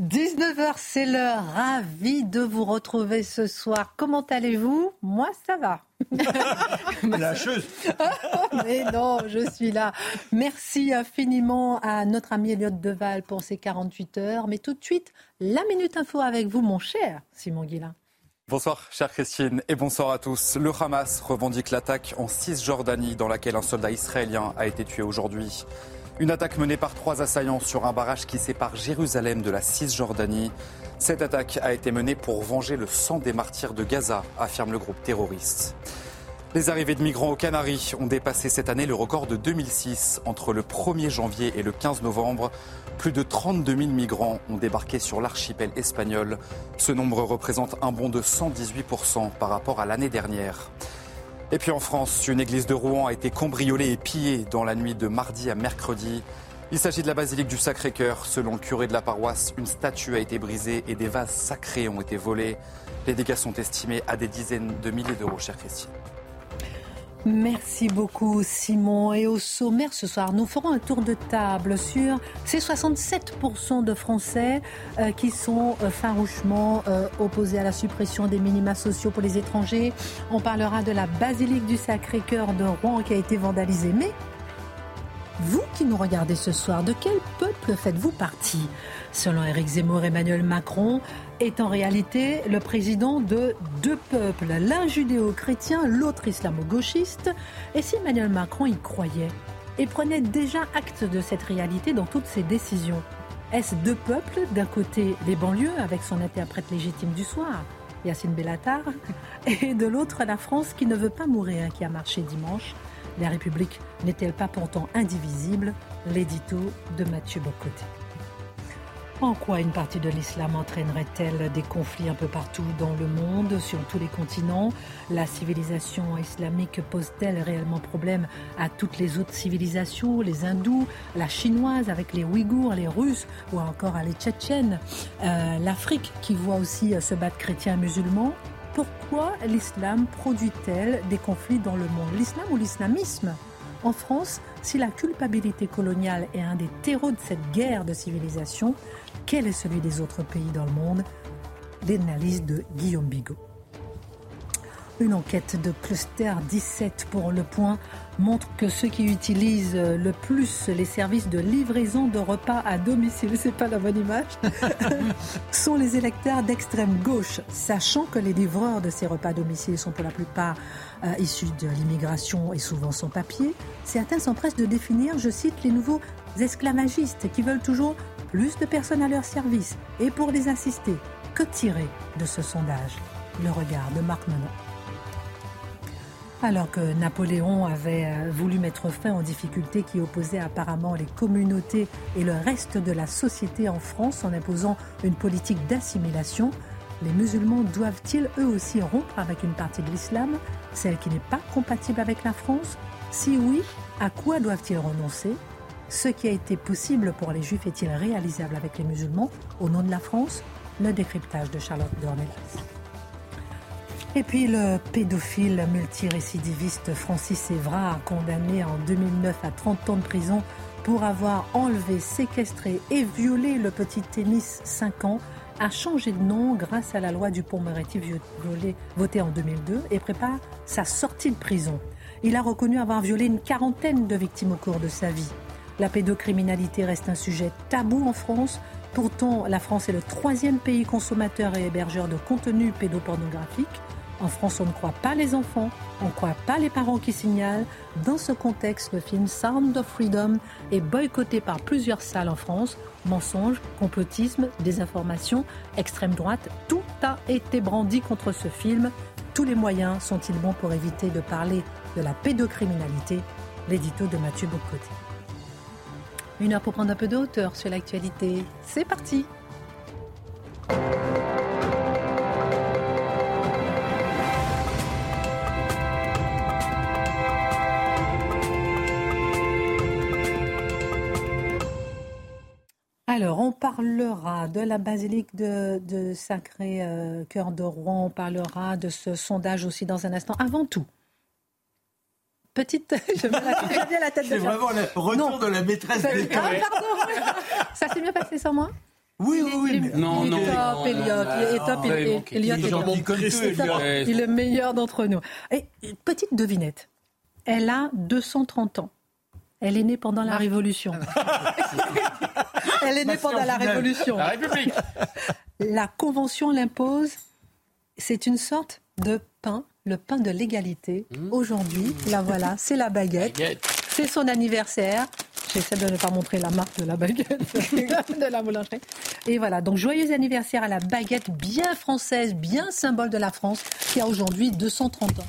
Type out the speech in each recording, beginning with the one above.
19h, c'est l'heure. Ravi de vous retrouver ce soir. Comment allez-vous? Moi, ça va. Lâcheuse Mais non, je suis là. Merci infiniment à notre ami Elliot Deval pour ses 48 heures. Mais tout de suite, la Minute Info avec vous, mon cher Simon Guillain. Bonsoir, chère Christine, et bonsoir à tous. Le Hamas revendique l'attaque en Cisjordanie, dans laquelle un soldat israélien a été tué aujourd'hui. Une attaque menée par trois assaillants sur un barrage qui sépare Jérusalem de la Cisjordanie. Cette attaque a été menée pour venger le sang des martyrs de Gaza, affirme le groupe terroriste. Les arrivées de migrants aux Canaries ont dépassé cette année le record de 2006. Entre le 1er janvier et le 15 novembre, plus de 32 000 migrants ont débarqué sur l'archipel espagnol. Ce nombre représente un bond de 118% par rapport à l'année dernière. Et puis en France, une église de Rouen a été cambriolée et pillée dans la nuit de mardi à mercredi. Il s'agit de la basilique du Sacré-Cœur. Selon le curé de la paroisse, une statue a été brisée et des vases sacrés ont été volés. Les dégâts sont estimés à des dizaines de milliers d'euros, chère Christine. Merci beaucoup Simon. Et au sommaire ce soir, nous ferons un tour de table sur ces 67% de Français euh, qui sont euh, farouchement euh, opposés à la suppression des minima sociaux pour les étrangers. On parlera de la basilique du Sacré-Cœur de Rouen qui a été vandalisée. Mais vous qui nous regardez ce soir, de quel peuple faites-vous partie? Selon Éric Zemmour, Emmanuel Macron est en réalité le président de deux peuples, l'un judéo-chrétien, l'autre islamo-gauchiste. Et si Emmanuel Macron y croyait et prenait déjà acte de cette réalité dans toutes ses décisions, est-ce deux peuples D'un côté, les banlieues avec son interprète légitime du soir, Yacine Bellatar, et de l'autre, la France qui ne veut pas mourir, qui a marché dimanche? La République n'est-elle pas pourtant indivisible? L'édito de Mathieu Bocoté. En quoi une partie de l'islam entraînerait-elle des conflits un peu partout dans le monde, sur tous les continents? La civilisation islamique pose-t-elle réellement problème à toutes les autres civilisations, les hindous, la chinoise avec les ouïghours, les russes ou encore à les tchétchènes? Euh, L'Afrique qui voit aussi se battre chrétiens et musulmans pourquoi l'islam produit-elle des conflits dans le monde? L'islam ou l'islamisme? En France, si la culpabilité coloniale est un des terreaux de cette guerre de civilisation, quel est celui des autres pays dans le monde? L'analyse de Guillaume Bigot. Une enquête de Cluster 17 pour Le Point montre que ceux qui utilisent le plus les services de livraison de repas à domicile, c'est pas la bonne image, sont les électeurs d'extrême gauche, sachant que les livreurs de ces repas à domicile sont pour la plupart euh, issus de l'immigration et souvent sans papier. Certains s'empressent de définir, je cite, les nouveaux esclavagistes qui veulent toujours plus de personnes à leur service et pour les assister. Que tirer de ce sondage? Le regard de Marc Menon. Alors que Napoléon avait euh, voulu mettre fin aux difficultés qui opposaient apparemment les communautés et le reste de la société en France en imposant une politique d'assimilation, les musulmans doivent-ils eux aussi rompre avec une partie de l'islam, celle qui n'est pas compatible avec la France? Si oui, à quoi doivent-ils renoncer? Ce qui a été possible pour les juifs est-il réalisable avec les musulmans au nom de la France? Le décryptage de Charlotte Dornelas. Et puis le pédophile multirécidiviste Francis Évrard, condamné en 2009 à 30 ans de prison pour avoir enlevé, séquestré et violé le petit tennis 5 ans, a changé de nom grâce à la loi du Pont-Moretti votée en 2002 et prépare sa sortie de prison. Il a reconnu avoir violé une quarantaine de victimes au cours de sa vie. La pédocriminalité reste un sujet tabou en France. Pourtant, la France est le troisième pays consommateur et hébergeur de contenu pédopornographique. En France, on ne croit pas les enfants, on ne croit pas les parents qui signalent. Dans ce contexte, le film Sound of Freedom est boycotté par plusieurs salles en France. Mensonges, complotisme, désinformation, extrême droite, tout a été brandi contre ce film. Tous les moyens sont-ils bons pour éviter de parler de la pédocriminalité? L'édito de Mathieu Bocoté. Une heure pour prendre un peu de hauteur sur l'actualité. C'est parti Alors, on parlera de la basilique de, Sacré-Cœur euh, de Rouen, on parlera de ce sondage aussi dans un instant. Avant tout, petite. Je me la, la tête de C'est vraiment le retour de la maîtresse d'État. Ah, pardon Ça s'est bien passé sans moi? Oui, oui, oui. Mais... Non, non. Top, Elliot. Il est top, Elliot. Il est le meilleur d'entre nous. Et, petite devinette. Elle a 230 ans. Elle est née pendant la Révolution. Elle est née pendant la Révolution. La République. La Convention l'impose. C'est une sorte de pain, le pain de l'égalité. Mmh. Aujourd'hui, la voilà, c'est la baguette. C'est son anniversaire. J'essaie de ne pas montrer la marque de la baguette de la boulangerie. Et voilà, donc joyeux anniversaire à la baguette bien française, bien symbole de la France, qui a aujourd'hui 230 ans.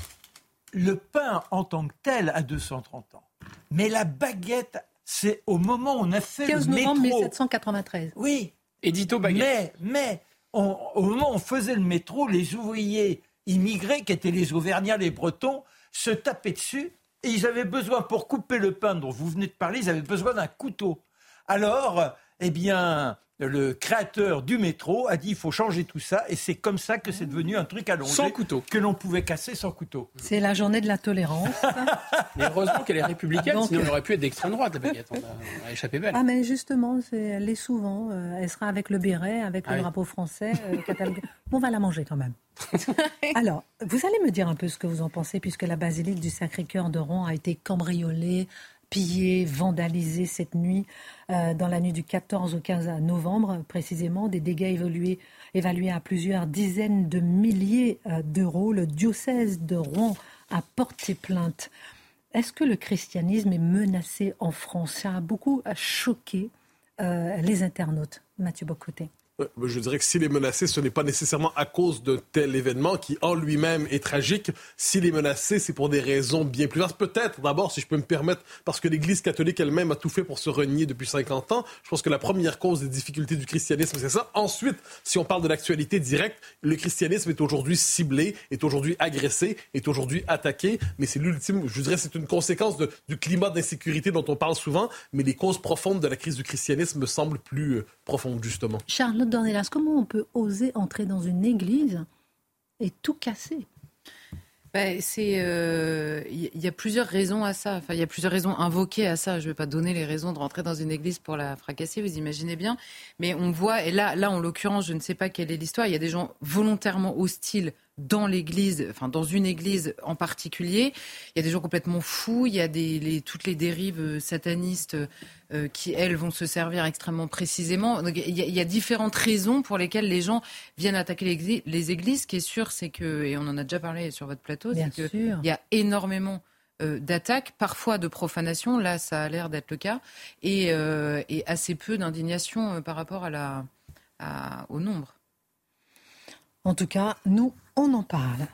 Le pain en tant que tel a 230 ans. Mais la baguette, c'est au moment où on a fait 15 le novembre 1793. Oui. Édito baguette. Mais, mais au moment où on faisait le métro, les ouvriers immigrés, qui étaient les Auvergnats, les Bretons, se tapaient dessus et ils avaient besoin, pour couper le pain dont vous venez de parler, ils avaient besoin d'un couteau. Alors, eh bien, le créateur du métro a dit il faut changer tout ça et c'est comme ça que c'est devenu un truc allongé sans couteau que l'on pouvait casser sans couteau. C'est la journée de la tolérance. mais heureusement qu'elle est républicaine, sinon elle aurait pu être d'extrême droite la baguette. On a, échappé belle. Ah mais justement, elle l'est souvent. Euh, elle sera avec le béret, avec le ah drapeau français. Euh, on va la manger quand même. Alors, vous allez me dire un peu ce que vous en pensez, puisque la basilique du Sacré-Cœur de Rouen a été cambriolée, pillé, vandalisé cette nuit, euh, dans la nuit du 14 au 15 novembre précisément, des dégâts évolués, évalués à plusieurs dizaines de milliers euh, d'euros. Le diocèse de Rouen a porté plainte. Est-ce que le christianisme est menacé en France? Ça a beaucoup choqué euh, les internautes. Mathieu Bocoté. Je dirais que s'il est menacé, ce n'est pas nécessairement à cause d'un tel événement qui, en lui-même, est tragique. S'il est menacé, c'est pour des raisons bien plus vastes. Peut-être, d'abord, si je peux me permettre, parce que l'Église catholique elle-même a tout fait pour se renier depuis 50 ans. Je pense que la première cause des difficultés du christianisme, c'est ça. Ensuite, si on parle de l'actualité directe, le christianisme est aujourd'hui ciblé, est aujourd'hui agressé, est aujourd'hui attaqué. Mais c'est l'ultime, je dirais, c'est une conséquence du climat d'insécurité dont on parle souvent. Mais les causes profondes de la crise du christianisme me semblent plus euh, profondes, justement. Dornelas, comment on peut oser entrer dans une église et tout casser? Ben, c'est, il euh, y a plusieurs raisons à ça. Enfin, il y a plusieurs raisons invoquées à ça. Je ne vais pas donner les raisons de rentrer dans une église pour la fracasser, vous imaginez bien. Mais on voit, et là, là, en l'occurrence, je ne sais pas quelle est l'histoire. Il y a des gens volontairement hostiles dans l'église, enfin dans une église en particulier. Il y a des gens complètement fous, il y a des, toutes les dérives euh, satanistes euh, qui, elles, vont se servir extrêmement précisément. Donc, il, y a, différentes raisons pour lesquelles les gens viennent attaquer les églises. Ce qui est sûr, c'est que, et on en a déjà parlé sur votre plateau, c'est qu'il y a énormément euh, d'attaques, parfois de profanation, là ça a l'air d'être le cas, et, assez peu d'indignation par rapport à la, au nombre. En tout cas, nous, on en parle.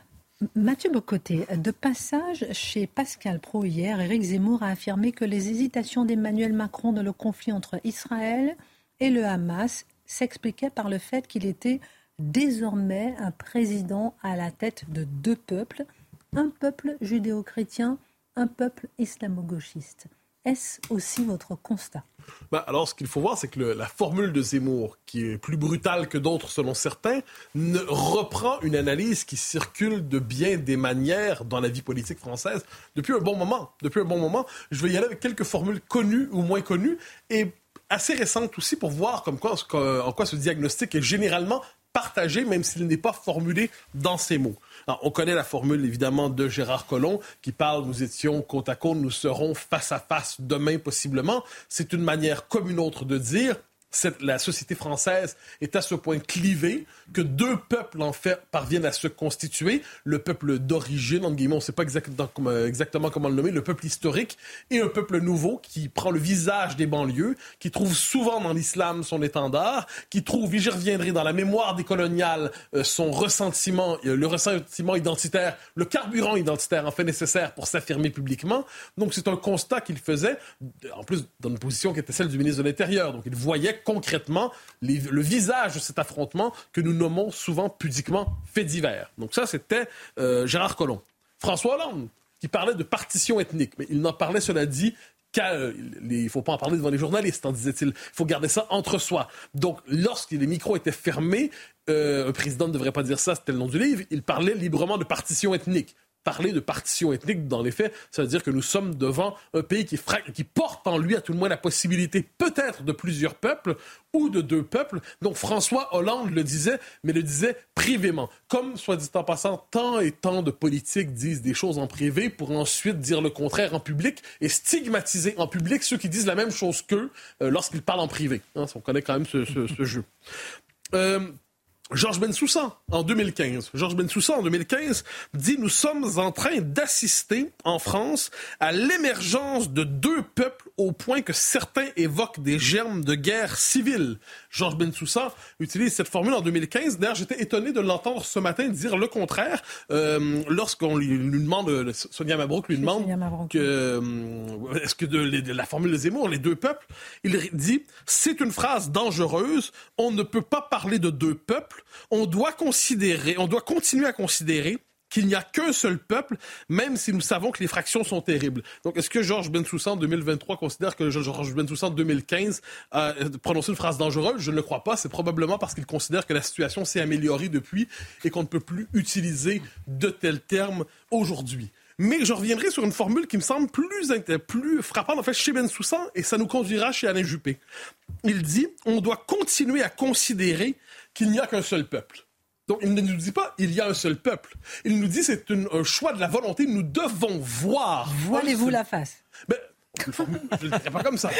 Mathieu Bocoté, de passage chez Pascal Pro hier, Éric Zemmour a affirmé que les hésitations d'Emmanuel Macron dans le conflit entre Israël et le Hamas s'expliquaient par le fait qu'il était désormais un président à la tête de deux peuples, un peuple judéo-chrétien, un peuple islamo-gauchiste. Est-ce aussi votre constat? Bah, alors, ce qu'il faut voir, c'est que la formule de Zemmour, qui est plus brutale que d'autres selon certains, ne reprend une analyse qui circule de bien des manières dans la vie politique française depuis un bon moment. Depuis un bon moment, je vais y aller avec quelques formules connues ou moins connues et assez récentes aussi pour voir en quoi ce diagnostic est généralement partagé, même s'il n'est pas formulé dans ces mots. On connaît la formule évidemment de Gérard Collomb qui parle nous étions côte à côte, nous serons face à face demain possiblement. C'est une manière comme une autre de dire la société française est à ce point clivée que deux peuples en fait parviennent à se constituer. Le peuple d'origine, on ne sait pas exactement, euh, exactement comment le nommer, le peuple historique, et un peuple nouveau qui prend le visage des banlieues, qui trouve souvent dans l'islam son étendard, qui trouve, et j'y reviendrai, dans la mémoire des coloniales euh, son ressentiment, euh, le ressentiment identitaire, le carburant identitaire en fait nécessaire pour s'affirmer publiquement. Donc c'est un constat qu'il faisait, en plus dans une position qui était celle du ministre de l'Intérieur. Donc il voyait concrètement le visage de cet affrontement que nous nommons souvent pudiquement fait divers. Donc ça, c'était euh, Gérard Collomb. François Hollande, qui parlait de partition ethnique, mais il n'en parlait, cela dit, il ne faut pas en parler devant les journalistes, en disait-il. Il faut garder ça entre soi. Donc, lorsque les micros étaient fermés, euh, un président ne devrait pas dire ça, c'était le nom du livre, il parlait librement de partition ethnique parler de partition ethnique dans les faits, ça veut dire que nous sommes devant un pays qui, porte en lui à tout le moins la possibilité peut-être de plusieurs peuples ou de deux peuples. Donc François Hollande le disait, mais le disait privément. Comme, soit dit en passant, tant et tant de politiques disent des choses en privé pour ensuite dire le contraire en public et stigmatiser en public ceux qui disent la même chose qu'eux euh, lorsqu'ils parlent en privé. Hein, on connaît quand même ce, ce jeu. Euh, Georges Bensoussan, en 2015. Georges Bensoussan, en 2015, dit Nous sommes en train d'assister, en France, à l'émergence de deux peuples au point que certains évoquent des germes de guerre civile. Georges Bensoussan utilise cette formule en 2015. D'ailleurs, j'étais étonné de l'entendre ce matin dire le contraire euh, lorsqu'on lui, demande, euh, Sonia Mabrouk lui demande que, euh, est-ce que de, de, la formule de Zemmour, les deux peuples, il dit C'est une phrase dangereuse. On ne peut pas parler de deux peuples on doit considérer, on doit continuer à considérer qu'il n'y a qu'un seul peuple, même si nous savons que les fractions sont terribles. Donc, est-ce que Georges Bensoussan, en 2023, considère que Georges Bensoussan, en 2015, a prononcé une phrase dangereuse? Je ne le crois pas. C'est probablement parce qu'il considère que la situation s'est améliorée depuis et qu'on ne peut plus utiliser de tels termes aujourd'hui. Mais je reviendrai sur une formule qui me semble plus, plus frappante, en fait, chez Bensoussan, et ça nous conduira chez Alain Juppé. Il dit, on doit continuer à considérer qu'il n'y a qu'un seul peuple. Donc, il ne nous dit pas il y a un seul peuple. Il nous dit c'est un choix de la volonté. Nous devons voir. Voilez-vous la face. Ben, je ne le pas comme ça.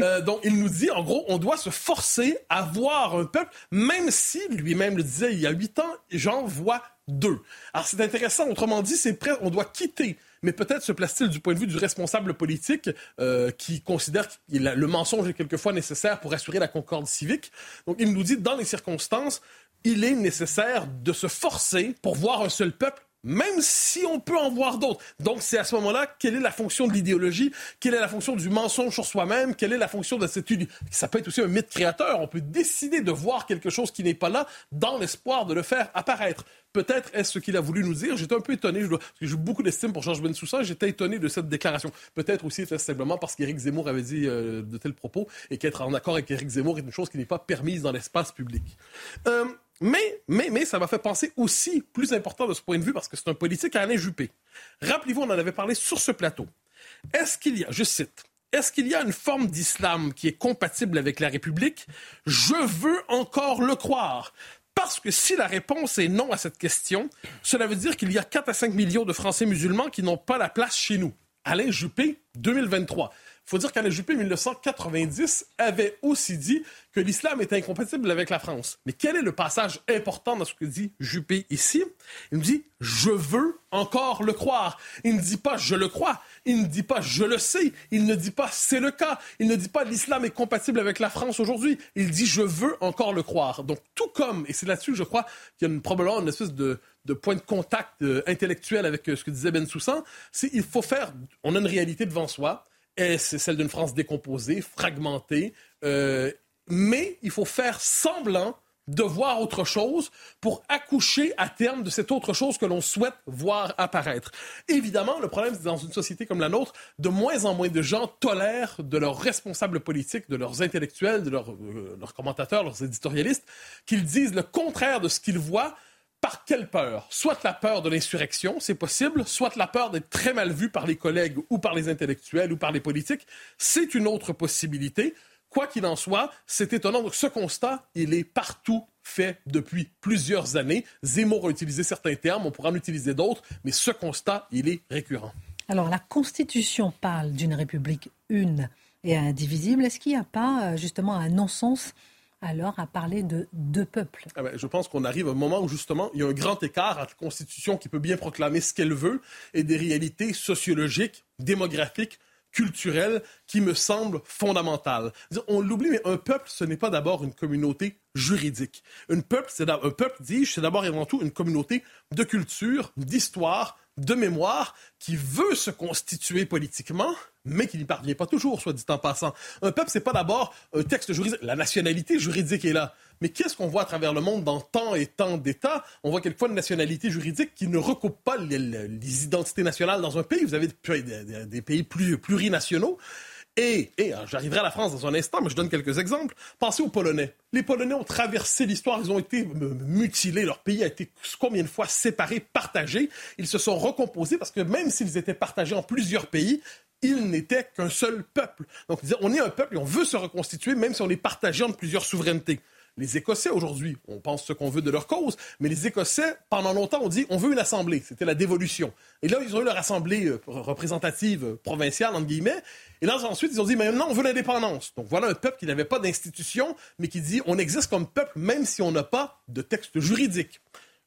Euh, donc, il nous dit, en gros, on doit se forcer à voir un peuple, même si lui-même le disait il y a huit ans, j'en vois deux. Alors, c'est intéressant. Autrement dit, c'est prêt, on doit quitter mais peut-être se place-t-il du point de vue du responsable politique euh, qui considère que le mensonge est quelquefois nécessaire pour assurer la concorde civique. Donc il nous dit, dans les circonstances, il est nécessaire de se forcer pour voir un seul peuple même si on peut en voir d'autres. Donc, c'est à ce moment-là, quelle est la fonction de l'idéologie, quelle est la fonction du mensonge sur soi-même, quelle est la fonction de cette... Ça peut être aussi un mythe créateur. On peut décider de voir quelque chose qui n'est pas là dans l'espoir de le faire apparaître. Peut-être est-ce ce qu'il a voulu nous dire. J'étais un peu étonné, je parce que j'ai beaucoup d'estime pour Georges Bensoussan, j'étais étonné de cette déclaration. Peut-être aussi, simplement parce qu'Éric Zemmour avait dit euh, de tels propos et qu'être en accord avec Éric Zemmour est une chose qui n'est pas permise dans l'espace public. Euh, mais, mais, mais ça m'a fait penser aussi, plus important de ce point de vue, parce que c'est un politique à Alain Juppé. Rappelez-vous, on en avait parlé sur ce plateau. Est-ce qu'il y a, je cite, est-ce qu'il y a une forme d'islam qui est compatible avec la République? Je veux encore le croire. Parce que si la réponse est non à cette question, cela veut dire qu'il y a 4 à 5 millions de Français musulmans qui n'ont pas la place chez nous. Alain Juppé, 2023. Faut dire qu'Alain Juppé, en 1990, avait aussi dit que l'islam était incompatible avec la France. Mais quel est le passage important dans ce que dit Juppé ici? Il nous dit « je veux encore le croire ». Il ne dit pas « je le crois », il ne dit pas « je le sais », il ne dit pas « c'est le cas », il ne dit pas « l'islam est compatible avec la France aujourd'hui », il dit « je veux encore le croire ». Donc tout comme, et c'est là-dessus je crois qu'il y a une, probablement une espèce de, point de contact euh, intellectuel avec euh, ce que disait Ben Soussan, c'est il faut faire, on a une réalité devant soi, c'est celle d'une France décomposée, fragmentée, euh, mais il faut faire semblant de voir autre chose pour accoucher à terme de cette autre chose que l'on souhaite voir apparaître. Évidemment, le problème, c'est dans une société comme la nôtre, de moins en moins de gens tolèrent de leurs responsables politiques, de leurs intellectuels, de leurs, euh, leurs commentateurs, leurs éditorialistes, qu'ils disent le contraire de ce qu'ils voient par quelle peur? Soit la peur de l'insurrection, c'est possible, soit la peur d'être très mal vu par les collègues ou par les intellectuels ou par les politiques, c'est une autre possibilité. Quoi qu'il en soit, c'est étonnant. Donc, ce constat, il est partout fait depuis plusieurs années. Zemmour a utilisé certains termes, on pourra en utiliser d'autres, mais ce constat, il est récurrent. Alors, la Constitution parle d'une république une et indivisible. Est-ce qu'il n'y a pas justement un non-sens alors à parler de deux peuples ah ben, Je pense qu'on arrive à un moment où justement il y a un grand écart entre la Constitution qui peut bien proclamer ce qu'elle veut et des réalités sociologiques, démographiques, culturelles qui me semblent fondamentales. On l'oublie, mais un peuple, ce n'est pas d'abord une communauté juridique. Un peuple, un peuple, dis-je, c'est d'abord et avant tout une communauté de culture, d'histoire, de mémoire qui veut se constituer politiquement, mais qui n'y parvient pas toujours, soit dit en passant. Un peuple, c'est pas d'abord un texte juridique. La nationalité juridique est là. Mais qu'est-ce qu'on voit à travers le monde dans tant et tant d'États? On voit quelquefois une nationalité juridique qui ne recoupe pas les, identités nationales dans un pays. Vous avez des, des pays plus, plurinationaux et, j'arriverai à la France dans un instant, mais je donne quelques exemples. Pensez aux Polonais. Les Polonais ont traversé l'histoire, ils ont été mutilés, leur pays a été combien de fois séparé, partagé? Ils se sont recomposés parce que même s'ils étaient partagés en plusieurs pays, ils n'étaient qu'un seul peuple. Donc, on est un peuple et on veut se reconstituer, même si on est partagé entre plusieurs souverainetés. Les Écossais, aujourd'hui, on pense ce qu'on veut de leur cause, mais les Écossais, pendant longtemps, ont dit on veut une assemblée. C'était la dévolution. Et là, ils ont eu leur assemblée euh, représentative euh, provinciale, entre guillemets. Et là, ensuite, ils ont dit maintenant, on veut l'indépendance. Donc voilà un peuple qui n'avait pas d'institution, mais qui dit on existe comme peuple, même si on n'a pas de texte juridique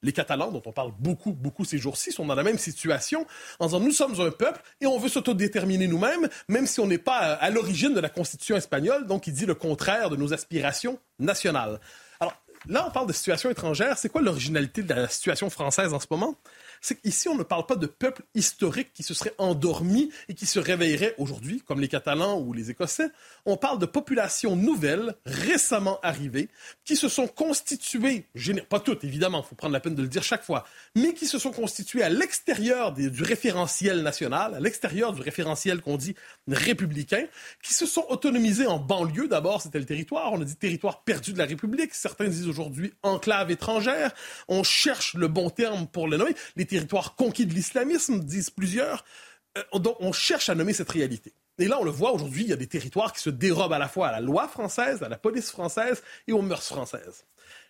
les Catalans, dont on parle beaucoup, beaucoup ces jours-ci, sont dans la même situation en disant nous sommes un peuple et on veut s'autodéterminer nous-mêmes, même si on n'est pas à l'origine de la Constitution espagnole, donc il dit le contraire de nos aspirations nationales. Alors là, on parle de situation étrangère. C'est quoi l'originalité de la situation française en ce moment? C'est qu'ici, on ne parle pas de peuple historique qui se serait endormi et qui se réveillerait aujourd'hui, comme les Catalans ou les Écossais. On parle de populations nouvelles, récemment arrivées, qui se sont constituées, pas toutes évidemment, il faut prendre la peine de le dire chaque fois, mais qui se sont constituées à l'extérieur du référentiel national, à l'extérieur du référentiel qu'on dit républicain, qui se sont autonomisées en banlieue. D'abord, c'était le territoire, on a dit territoire perdu de la République, certains disent aujourd'hui enclave étrangère. On cherche le bon terme pour le nommer. Territoire conquis de l'islamisme, disent plusieurs. Euh, donc, on cherche à nommer cette réalité. Et là, on le voit aujourd'hui, il y a des territoires qui se dérobent à la fois à la loi française, à la police française et aux mœurs françaises.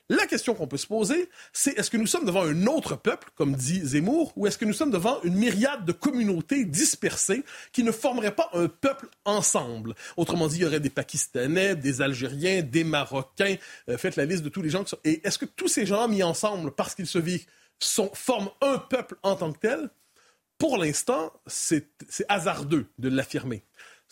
La question qu'on peut se poser, c'est est-ce que nous sommes devant un autre peuple, comme dit Zemmour, ou est-ce que nous sommes devant une myriade de communautés dispersées qui ne formeraient pas un peuple ensemble? Autrement dit, il y aurait des Pakistanais, des Algériens, des Marocains, euh, faites la liste de tous les gens qui sont... Et est-ce que tous ces gens mis ensemble parce qu'ils se vivent forment un peuple en tant que tel, pour l'instant, c'est hasardeux de l'affirmer.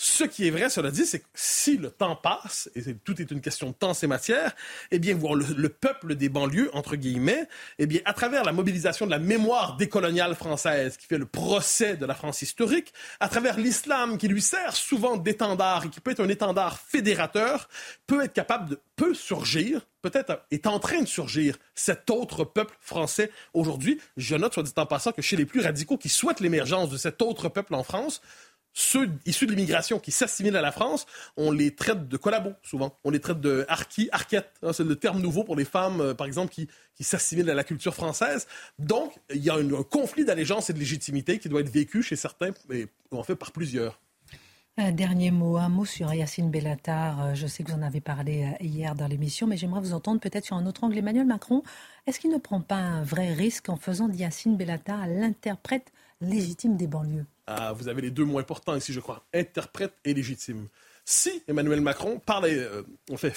Ce qui est vrai, cela dit, c'est que si le temps passe, et tout est une question de temps, ces matières, eh bien, voir le, peuple des banlieues, entre guillemets, eh bien, à travers la mobilisation de la mémoire décoloniale française, qui fait le procès de la France historique, à travers l'islam, qui lui sert souvent d'étendard et qui peut être un étendard fédérateur, peut être capable de, peut surgir, peut-être est en train de surgir cet autre peuple français aujourd'hui. Je note, soit dit en passant, que chez les plus radicaux qui souhaitent l'émergence de cet autre peuple en France, ceux issus de l'immigration qui s'assimilent à la France, on les traite de collabos, souvent. On les traite de harki, arquettes. Hein, c'est le terme nouveau pour les femmes, euh, par exemple, qui, qui s'assimilent à la culture française. Donc, il y a un, conflit d'allégeance et de légitimité qui doit être vécu chez certains, et en fait par plusieurs. Un dernier mot, un mot sur Yacine Bellatar. Euh, je sais que vous en avez parlé euh, hier dans l'émission, mais j'aimerais vous entendre peut-être sur un autre angle. Emmanuel Macron, est-ce qu'il ne prend pas un vrai risque en faisant d'Yacine Bellatar l'interprète légitime des banlieues? Ah, vous avez les deux mots importants ici, je crois, interprète et légitime. Si Emmanuel Macron parle, euh, on fait,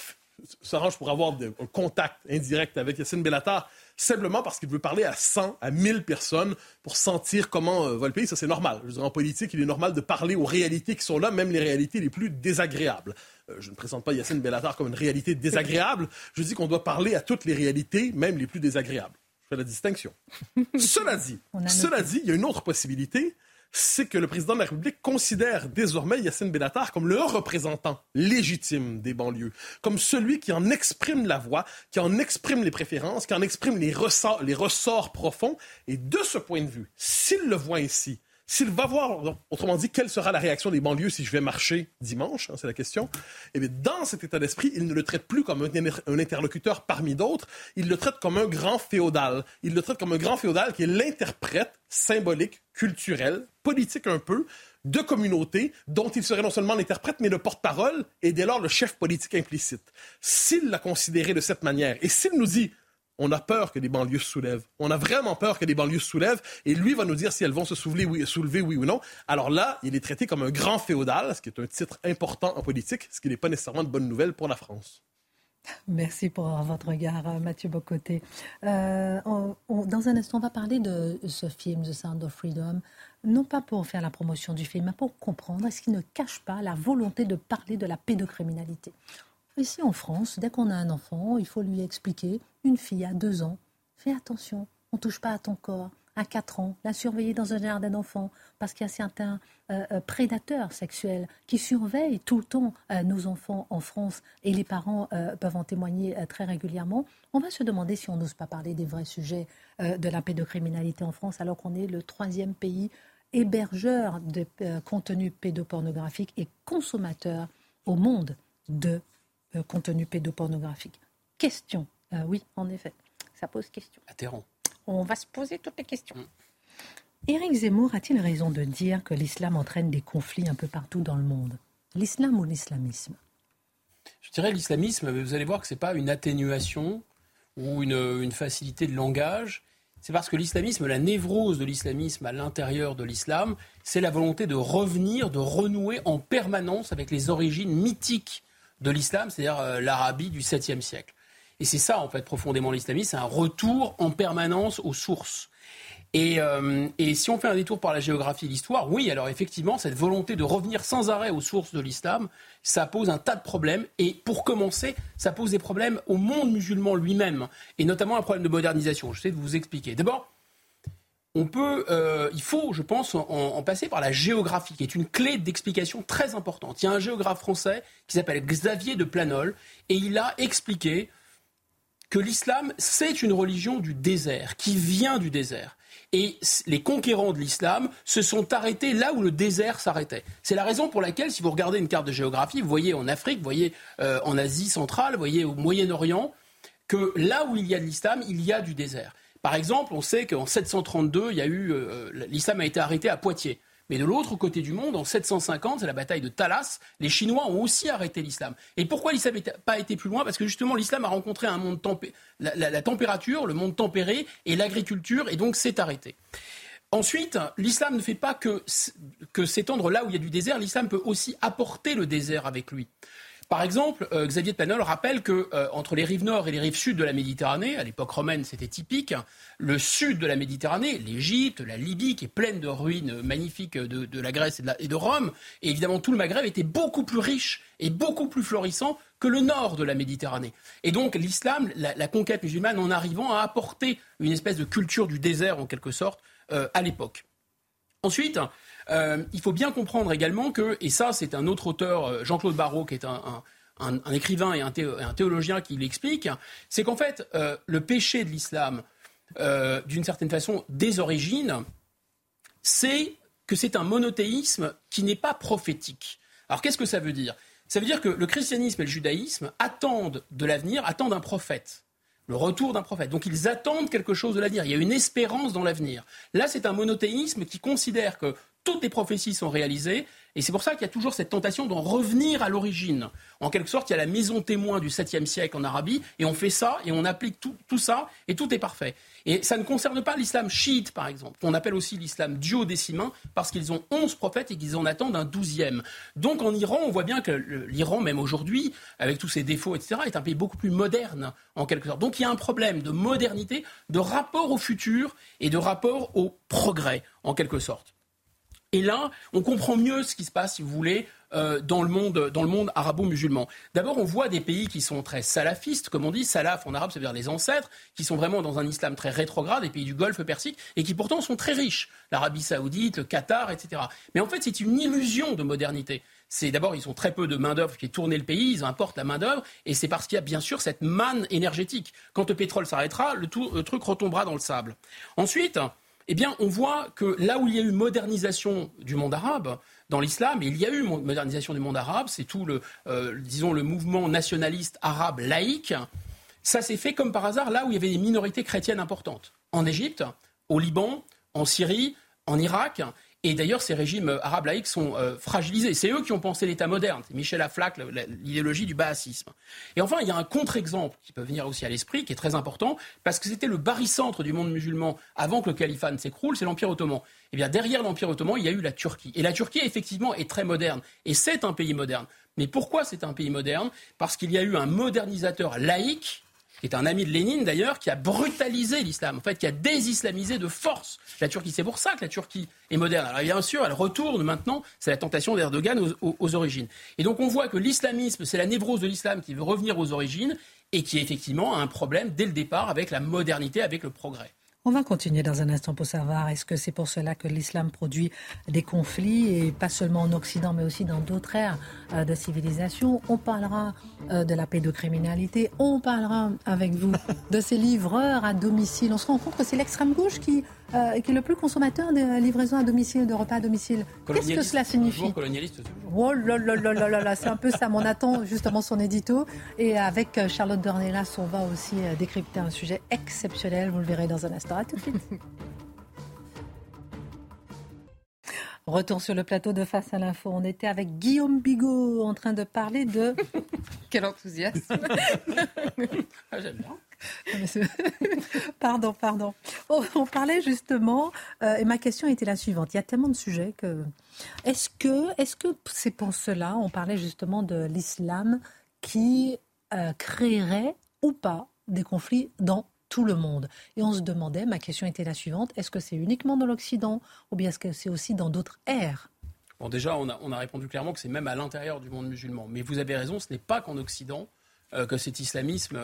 s'arrange pour avoir un contact indirect avec Yassine Bellatar, simplement parce qu'il veut parler à 100, à 1000 personnes pour sentir comment euh, va le pays, ça c'est normal. Je veux dire, en politique, il est normal de parler aux réalités qui sont là, même les réalités les plus désagréables. Euh, je ne présente pas Yassine Bellatar comme une réalité désagréable, je dis qu'on doit parler à toutes les réalités, même les plus désagréables. Je fais la distinction. cela dit, cela dit, il y a une autre possibilité, c'est que le président de la République considère désormais Yassine Bellatar comme le représentant légitime des banlieues, comme celui qui en exprime la voix, qui en exprime les préférences, qui en exprime les ressorts, les ressorts profonds. Et de ce point de vue, s'il le voit ainsi, s'il va voir, autrement dit, quelle sera la réaction des banlieues si je vais marcher dimanche, hein, c'est la question, eh bien, dans cet état d'esprit, il ne le traite plus comme un, interlocuteur parmi d'autres, il le traite comme un grand féodal. Il le traite comme un grand féodal qui est l'interprète symbolique, culturel, politique un peu, de communautés dont il serait non seulement l'interprète, mais le porte-parole et dès lors le chef politique implicite. S'il l'a considéré de cette manière et s'il nous dit on a peur que les banlieues se soulèvent. On a vraiment peur que les banlieues se soulèvent. Et lui va nous dire si elles vont se soulever oui, soulever, oui ou non. Alors là, il est traité comme un grand féodal, ce qui est un titre important en politique, ce qui n'est pas nécessairement de bonne nouvelle pour la France. Merci pour votre regard, euh, Mathieu Bocoté. Euh, dans un instant, on va parler de ce film, The Sound of Freedom, non pas pour faire la promotion du film, mais pour comprendre est-ce qu'il ne cache pas la volonté de parler de la pédocriminalité? Ici en France, dès qu'on a un enfant, il faut lui expliquer, une fille à deux ans, fais attention, on ne touche pas à ton corps. À quatre ans, la surveiller dans un jardin d'enfants, parce qu'il y a certains euh, euh, prédateurs sexuels qui surveillent tout le temps euh, nos enfants en France, et les parents peuvent en témoigner très régulièrement. On va se demander si on n'ose pas parler des vrais sujets de la pédocriminalité en France, alors qu'on est le troisième pays hébergeur de contenus pédopornographiques et consommateur au monde de contenu pédopornographique. Question. Euh, oui, en effet, ça pose question. Atterrant. On va se poser toutes les questions. Mm. Éric Zemmour a-t-il raison de dire que l'islam entraîne des conflits un peu partout dans le monde? L'islam ou l'islamisme? Je dirais l'islamisme, vous allez voir que ce n'est pas une atténuation ou une, une facilité de langage. C'est parce que l'islamisme, la névrose de l'islamisme à l'intérieur de l'islam, c'est la volonté de revenir, de renouer en permanence avec les origines mythiques de l'islam, c'est-à-dire euh, l'Arabie du 7e siècle. Et c'est ça, en fait, profondément l'islamisme, c'est un retour en permanence aux sources. Euh, et, si on fait un détour par la géographie et l'histoire, oui, alors effectivement, cette volonté de revenir sans arrêt aux sources de l'islam, ça pose un tas de problèmes. Et pour commencer, ça pose des problèmes au monde musulman lui-même, et notamment un problème de modernisation. Je sais de vous expliquer. D'abord, on peut, euh, il faut, je pense, en, passer par la géographie, qui est une clé d'explication très importante. Il y a un géographe français qui s'appelle Xavier de Planol, et il a expliqué que l'islam, c'est une religion du désert, qui vient du désert. Et les conquérants de l'islam se sont arrêtés là où le désert s'arrêtait. C'est la raison pour laquelle, si vous regardez une carte de géographie, vous voyez en Afrique, vous voyez euh, en Asie centrale, vous voyez au Moyen-Orient, que là où il y a de l'islam, il y a du désert. Par exemple, on sait qu'en 732, il y a eu, euh, l'islam a été arrêté à Poitiers. Mais de l'autre côté du monde, en 750, c'est la bataille de Talas, les Chinois ont aussi arrêté l'islam. Et pourquoi l'islam n'a pas été plus loin? Parce que justement, l'islam a rencontré la, température, le monde tempéré et l'agriculture, et donc s'est arrêté. Ensuite, l'islam ne fait pas que s'étendre là où il y a du désert, l'islam peut aussi apporter le désert avec lui. Par exemple, euh, Xavier de Panol rappelle que euh, entre les rives nord et les rives sud de la Méditerranée, à l'époque romaine c'était typique, le sud de la Méditerranée, l'Égypte, la Libye, qui est pleine de ruines magnifiques de, la Grèce et de, Rome, et évidemment tout le Maghreb était beaucoup plus riche et beaucoup plus florissant que le nord de la Méditerranée. Et donc l'islam, la, conquête musulmane, en arrivant à apporter une espèce de culture du désert en quelque sorte euh, à l'époque. Ensuite, euh, il faut bien comprendre également que, et ça c'est un autre auteur, euh, Jean-Claude Barrault, qui est un, écrivain et un, théologien qui l'explique, c'est qu'en fait, euh, le péché de l'islam, d'une certaine façon, des origines, c'est que c'est un monothéisme qui n'est pas prophétique. Alors qu'est-ce que ça veut dire? Ça veut dire que le christianisme et le judaïsme attendent de l'avenir, attendent un prophète le retour d'un prophète. Donc ils attendent quelque chose de l'avenir. Il y a une espérance dans l'avenir. Là, c'est un monothéisme qui considère que toutes les prophéties sont réalisées. Et c'est pour ça qu'il y a toujours cette tentation d'en revenir à l'origine. En quelque sorte, il y a la maison témoin du 7e siècle en Arabie, et on fait ça, et on applique tout, ça, et tout est parfait. Et ça ne concerne pas l'islam chiite, par exemple, qu'on appelle aussi l'islam duodécimain, parce qu'ils ont 11 prophètes et qu'ils en attendent un douzième. Donc en Iran, on voit bien que l'Iran, même aujourd'hui, avec tous ses défauts, etc., est un pays beaucoup plus moderne, en quelque sorte. Donc il y a un problème de modernité, de rapport au futur et de rapport au progrès, en quelque sorte. Et là, on comprend mieux ce qui se passe, si vous voulez, euh, dans le monde, dans le monde arabo-musulman. D'abord, on voit des pays qui sont très salafistes, comme on dit, salaf en arabe, ça veut dire les ancêtres, qui sont vraiment dans un islam très rétrograde, des pays du Golfe Persique, et qui pourtant sont très riches. L'Arabie saoudite, le Qatar, etc. Mais en fait, c'est une illusion de modernité. C'est d'abord, ils ont très peu de main-d'œuvre qui tourne le pays, ils importent la main-d'œuvre, et c'est parce qu'il y a bien sûr cette manne énergétique. Quand le pétrole s'arrêtera, le truc retombera dans le sable. Ensuite, eh bien, on voit que là où il y a eu modernisation du monde arabe, dans l'islam, il y a eu modernisation du monde arabe, c'est tout le, euh, disons, le mouvement nationaliste arabe laïque, ça s'est fait comme par hasard là où il y avait des minorités chrétiennes importantes. En Égypte, au Liban, en Syrie, en Irak. Et d'ailleurs, ces régimes arabes laïcs sont euh, fragilisés. C'est eux qui ont pensé l'État moderne. C'est Michel Aflaq, l'idéologie du baasisme. Et enfin, il y a un contre-exemple qui peut venir aussi à l'esprit, qui est très important, parce que c'était le barycentre du monde musulman avant que le califat ne s'écroule, c'est l'Empire ottoman. Eh bien, derrière l'Empire ottoman, il y a eu la Turquie. Et la Turquie, effectivement, est très moderne. Et c'est un pays moderne. Mais pourquoi c'est un pays moderne? Parce qu'il y a eu un modernisateur laïque qui est un ami de Lénine d'ailleurs, qui a brutalisé l'islam, en fait, qui a désislamisé de force la Turquie. C'est pour ça que la Turquie est moderne. Alors bien sûr, elle retourne maintenant, c'est la tentation d'Erdogan aux, origines. Et donc on voit que l'islamisme, c'est la névrose de l'islam qui veut revenir aux origines et qui effectivement a un problème dès le départ avec la modernité, avec le progrès. On va continuer dans un instant pour savoir est-ce que c'est pour cela que l'islam produit des conflits et pas seulement en Occident mais aussi dans d'autres aires euh, de civilisation. On parlera euh, de la pédocriminalité, on parlera avec vous de ces livreurs à domicile. On se rend compte que c'est l'extrême gauche qui euh, qui est le plus consommateur de livraisons à domicile, de repas à domicile. Qu'est-ce que cela signifie Oh là là là là là, c'est un peu ça. On attend justement son édito. Et avec euh, Charlotte Dornelas, on va aussi euh, décrypter un sujet exceptionnel. Vous le verrez dans un instant. À tout de suite. Retour sur le plateau de Face à l'info. On était avec Guillaume Bigot en train de parler de. Quel enthousiasme ah, J'aime bien. pardon, pardon. On, parlait justement, euh, et ma question était la suivante. Il y a tellement de sujets que. Est-ce que est-ce que c'est pour cela, on parlait justement de l'islam qui euh, créerait ou pas des conflits dans tout le monde? Et on se demandait, ma question était la suivante, est-ce que c'est uniquement dans l'Occident ou bien est-ce que c'est aussi dans d'autres ères? Bon, déjà, on a, on a répondu clairement que c'est même à l'intérieur du monde musulman. Mais vous avez raison, ce n'est pas qu'en Occident euh, que cet islamisme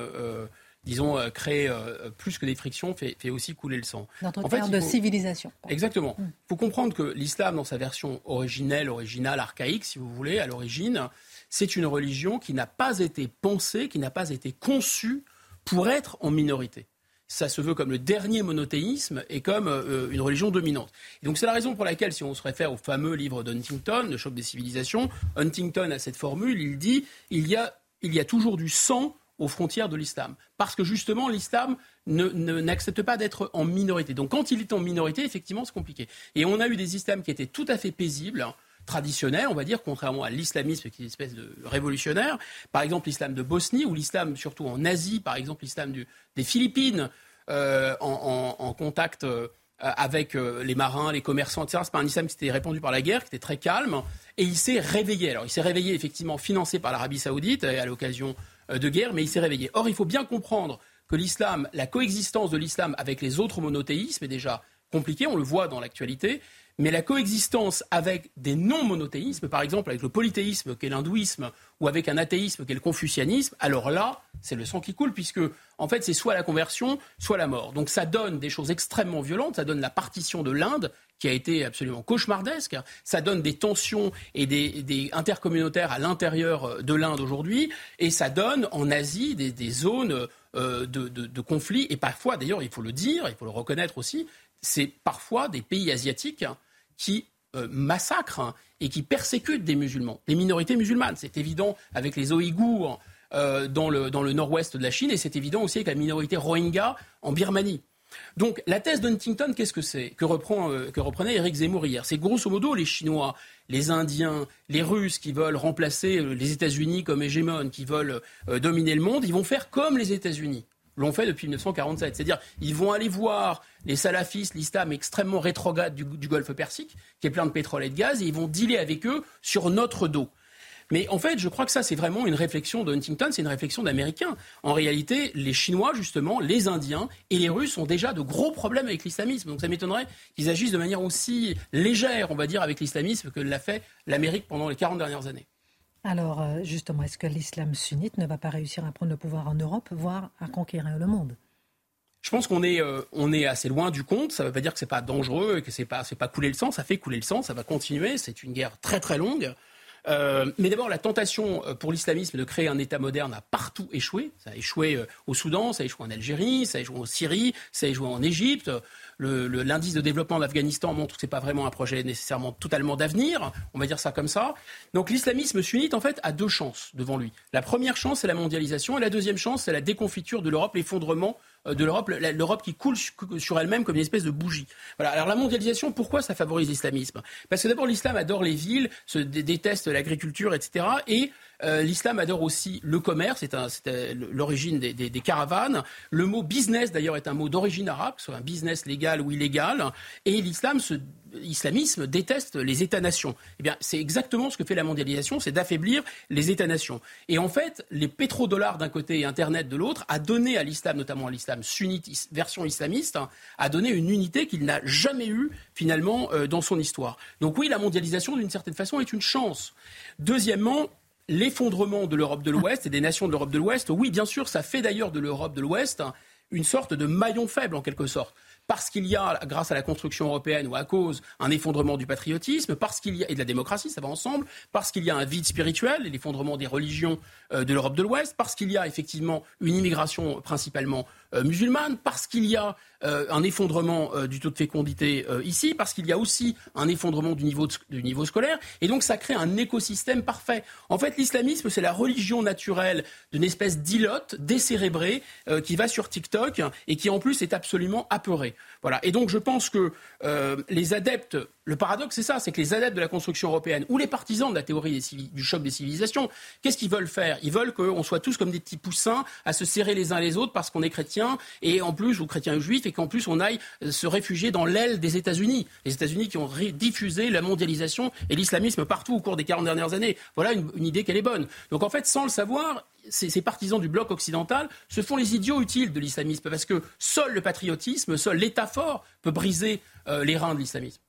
disons, euh, créer euh, plus que des frictions, fait, fait, aussi couler le sang. Dans en fait, de civilisation. Exactement. Il hmm. faut comprendre que l'islam, dans sa version originelle, originale, archaïque, si vous voulez, à l'origine, c'est une religion qui n'a pas été pensée, qui n'a pas été conçue pour être en minorité ça se veut comme le dernier monothéisme et comme euh, une religion dominante. Et donc c'est la raison pour laquelle, si on se réfère au fameux livre d'Huntington, Le choc des civilisations, Huntington a cette formule, il dit il y a, il y a toujours du sang aux frontières de l'islam. Parce que justement, l'islam n'accepte pas d'être en minorité. Donc quand il est en minorité, effectivement, c'est compliqué. Et on a eu des islams qui étaient tout à fait paisibles traditionnels, on va dire, contrairement à l'islamisme qui est une espèce de révolutionnaire. Par exemple, l'islam de Bosnie ou l'islam surtout en Asie, par exemple l'islam des Philippines, euh, en, contact euh, avec euh, les marins, les commerçants, etc. C'est pas un islam qui s'était répandu par la guerre, qui était très calme, et il s'est réveillé. Alors il s'est réveillé effectivement financé par l'Arabie Saoudite à l'occasion de guerre, mais il s'est réveillé. Or, il faut bien comprendre que l'islam, la coexistence de l'islam avec les autres monothéismes est déjà compliquée, on le voit dans l'actualité, mais la coexistence avec des non-monothéismes, par exemple avec le polythéisme qu'est l'hindouisme, ou avec un athéisme qu'est le confucianisme, alors là, c'est le sang qui coule, puisque en fait c'est soit la conversion, soit la mort. Donc ça donne des choses extrêmement violentes, ça donne la partition de l'Inde, qui a été absolument cauchemardesque. Ça donne des tensions et des, intercommunautaires à l'intérieur euh, de l'Inde aujourd'hui, et ça donne en Asie des, zones euh, de, conflits. Et parfois, d'ailleurs, il faut le dire, il faut le reconnaître aussi, c'est parfois des pays asiatiques qui euh, massacrent et qui persécutent des musulmans, des minorités musulmanes. C'est évident avec les Ouïghours dans le, dans le nord-ouest de la Chine, et c'est évident aussi avec la minorité Rohingya en Birmanie. Donc la thèse d'Huntington, qu'est-ce que c'est que, euh, que reprenait Eric Zemmour hier? C'est grosso modo les Chinois, les Indiens, les Russes qui veulent remplacer euh, les États-Unis comme hégémone, qui veulent euh, dominer le monde, ils vont faire comme les États-Unis l'ont fait depuis 1947. C'est-à-dire, ils vont aller voir les salafistes, l'islam extrêmement rétrograde du, Golfe Persique, qui est plein de pétrole et de gaz, et ils vont dealer avec eux sur notre dos. Mais en fait, je crois que ça, c'est vraiment une réflexion de Huntington, c'est une réflexion d'Américains. En réalité, les Chinois, justement, les Indiens et les Russes ont déjà de gros problèmes avec l'islamisme. Donc ça m'étonnerait qu'ils agissent de manière aussi légère, on va dire, avec l'islamisme que l'a fait l'Amérique pendant les 40 dernières années. Alors, euh, justement, est-ce que l'islam sunnite ne va pas réussir à prendre le pouvoir en Europe, voire à conquérir le monde? Je pense qu'on est, euh, on est assez loin du compte. Ça ne veut pas dire que c'est pas dangereux et que c'est pas, c'est pas couler le sang. Ça fait couler le sang. Ça va continuer. C'est une guerre très très longue. Euh, mais d'abord, la tentation euh, pour l'islamisme de créer un État moderne a partout échoué. Ça a échoué euh, au Soudan, ça a échoué en Algérie, ça a échoué en Syrie, ça a échoué en Égypte. L'indice de développement d'Afghanistan montre que ce n'est pas vraiment un projet nécessairement totalement d'avenir, on va dire ça comme ça. Donc l'islamisme sunnite, en fait, a deux chances devant lui. La première chance, c'est la mondialisation, et la deuxième chance, c'est la déconfiture de l'Europe, l'effondrement de l'Europe, l'Europe qui coule sur elle-même comme une espèce de bougie. Voilà. Alors la mondialisation, pourquoi ça favorise l'islamisme? Parce que d'abord l'islam adore les villes, se déteste l'agriculture, etc. Et euh, l'islam adore aussi le commerce, c'est l'origine des, des, caravanes. Le mot business, d'ailleurs, est un mot d'origine arabe, soit un business légal ou illégal. Et l'islam se l'islamisme déteste les États-nations. Eh bien, c'est exactement ce que fait la mondialisation, c'est d'affaiblir les États-nations. Et en fait, les pétrodollars d'un côté et Internet de l'autre a donné à l'islam, notamment à l'islam sunnite, version islamiste, hein, a donné une unité qu'il n'a jamais eue finalement euh, dans son histoire. Donc oui, la mondialisation, d'une certaine façon, est une chance. Deuxièmement, l'effondrement de l'Europe de l'Ouest et des nations de l'Europe de l'Ouest, oui, bien sûr, ça fait d'ailleurs de l'Europe de l'Ouest une sorte de maillon faible en quelque sorte parce qu'il y a, grâce à la construction européenne ou à cause, un effondrement du patriotisme, parce qu'il y a, et de la démocratie, ça va ensemble, parce qu'il y a un vide spirituel et l'effondrement des religions euh, de l'Europe de l'Ouest, parce qu'il y a effectivement une immigration principalement musulmane, parce qu'il y a euh, un effondrement euh, du taux de fécondité ici, parce qu'il y a aussi un effondrement du niveau, du niveau scolaire, et donc ça crée un écosystème parfait. En fait, l'islamisme, c'est la religion naturelle d'une espèce d'ilote décérébrée qui va sur TikTok et qui en plus est absolument apeurée. Voilà. Et donc je pense que les adeptes le paradoxe, c'est ça, c'est que les adeptes de la construction européenne ou les partisans de la théorie du choc des civilisations, qu'est-ce qu'ils veulent faire? Ils veulent qu'on soit tous comme des petits poussins à se serrer les uns les autres parce qu'on est chrétien et en plus, ou chrétien ou juif, et qu'en plus on aille euh, se réfugier dans l'aile des États-Unis. Les États-Unis qui ont diffusé la mondialisation et l'islamisme partout au cours des 40 dernières années. Voilà une, une idée qu'elle est bonne. Donc en fait, sans le savoir, ces, partisans du bloc occidental se font les idiots utiles de l'islamisme parce que seul le patriotisme, seul l'État fort peut briser euh, les reins de l'islamisme.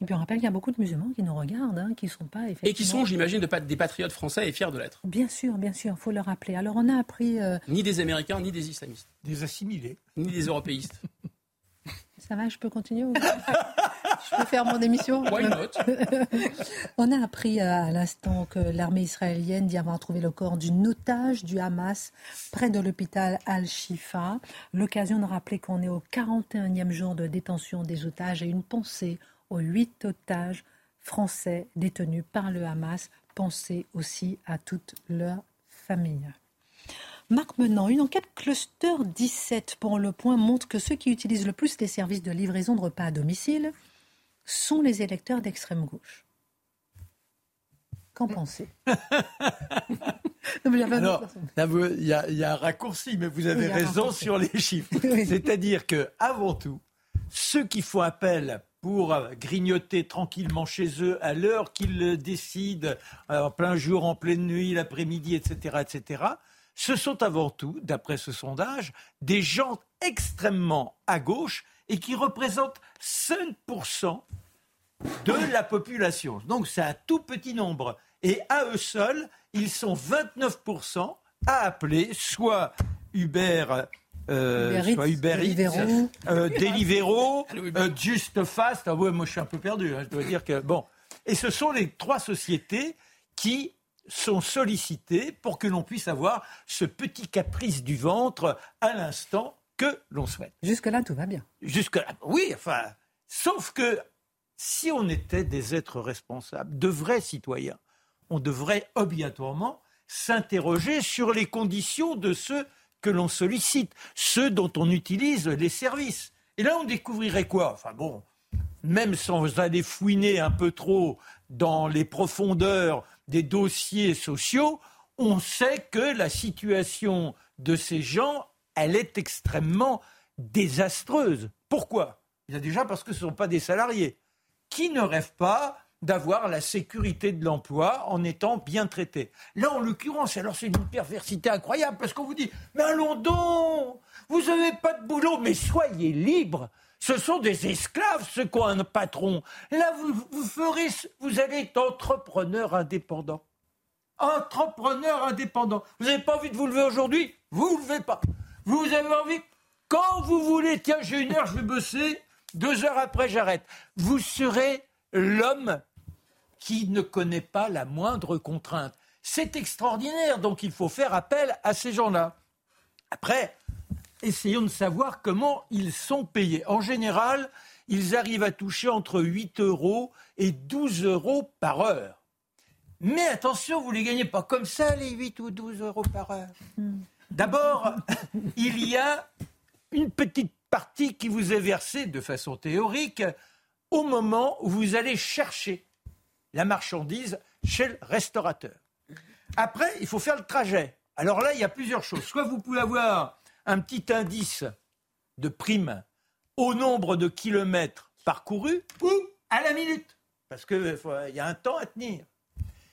Et puis on rappelle qu'il y a beaucoup de musulmans qui nous regardent, hein, qui ne sont pas effectivement... Et qui sont, j'imagine, des patriotes français et fiers de l'être. Bien sûr, bien sûr, il faut le rappeler. Alors on a appris... Euh, ni des Américains, ni des islamistes. Des assimilés. Ni des européistes. Ça va, je peux continuer Je peux faire mon émission? Why not? On a appris euh, à l'instant que l'armée israélienne dit avoir trouvé le corps d'une otage du Hamas près de l'hôpital Al-Shifa. L'occasion de rappeler qu'on est au 41e jour de détention des otages et une pensée aux huit otages français détenus par le Hamas. Pensez aussi à toute leur famille. Marc Menant, une enquête Cluster 17 pour le point montre que ceux qui utilisent le plus les services de livraison de repas à domicile sont les électeurs d'extrême gauche. Qu'en pensez il y, a, un raccourci, mais vous avez raison sur les chiffres. C'est-à-dire que, avant tout, ceux qui font appel pour grignoter tranquillement chez eux à l'heure qu'ils décident, euh, en plein jour, en pleine nuit, l'après-midi, etc., etc., ce sont avant tout, d'après ce sondage, des gens extrêmement à gauche et qui représentent 5% de la population. Donc c'est un tout petit nombre. Et à eux seuls, ils sont 29% à appeler soit Hubert euh, soit Uber Eats, euh, Deliveroo, euh, Just Fast. Ah ouais, moi je suis un peu perdu. Hein, je dois dire que bon. Et ce sont les trois sociétés qui sont sollicitées pour que l'on puisse avoir ce petit caprice du ventre à l'instant que l'on souhaite. Jusque-là, tout va bien. Jusque-là, oui, enfin, sauf que si on était des êtres responsables, de vrais citoyens, on devrait obligatoirement s'interroger sur les conditions de ceux que l'on sollicite, ceux dont on utilise les services. Et là, on découvrirait quoi? Enfin bon, même sans aller fouiner un peu trop dans les profondeurs des dossiers sociaux, on sait que la situation de ces gens, elle est extrêmement désastreuse. Pourquoi? A déjà parce que ce ne sont pas des salariés. Qui ne rêve pas d'avoir la sécurité de l'emploi en étant bien traité. Là, en l'occurrence, alors c'est une perversité incroyable parce qu'on vous dit Mais allons donc Vous n'avez pas de boulot, mais soyez libres ce sont des esclaves, ceux qui ont un patron. Là, vous, vous ferez, vous allez être entrepreneur indépendant. Entrepreneur indépendant. Vous n'avez pas envie de vous lever aujourd'hui? Vous ne levez pas. Vous avez envie? Quand vous voulez, tiens, j'ai une heure, je vais bosser. Deux heures après, j'arrête. Vous serez l'homme qui ne connaît pas la moindre contrainte. C'est extraordinaire, donc il faut faire appel à ces gens-là. Après, essayons de savoir comment ils sont payés. En général, ils arrivent à toucher entre 8 euros et 12 euros par heure. Mais attention, vous ne les gagnez pas comme ça, les 8 ou 12 euros par heure. Hmm. D'abord, il y a une petite partie qui vous est versée de façon théorique au moment où vous allez chercher la marchandise chez le restaurateur. Après, il faut faire le trajet. Alors là, il y a plusieurs choses. Soit vous pouvez avoir un petit indice de prime au nombre de kilomètres parcourus ou à la minute, parce qu'il y a un temps à tenir.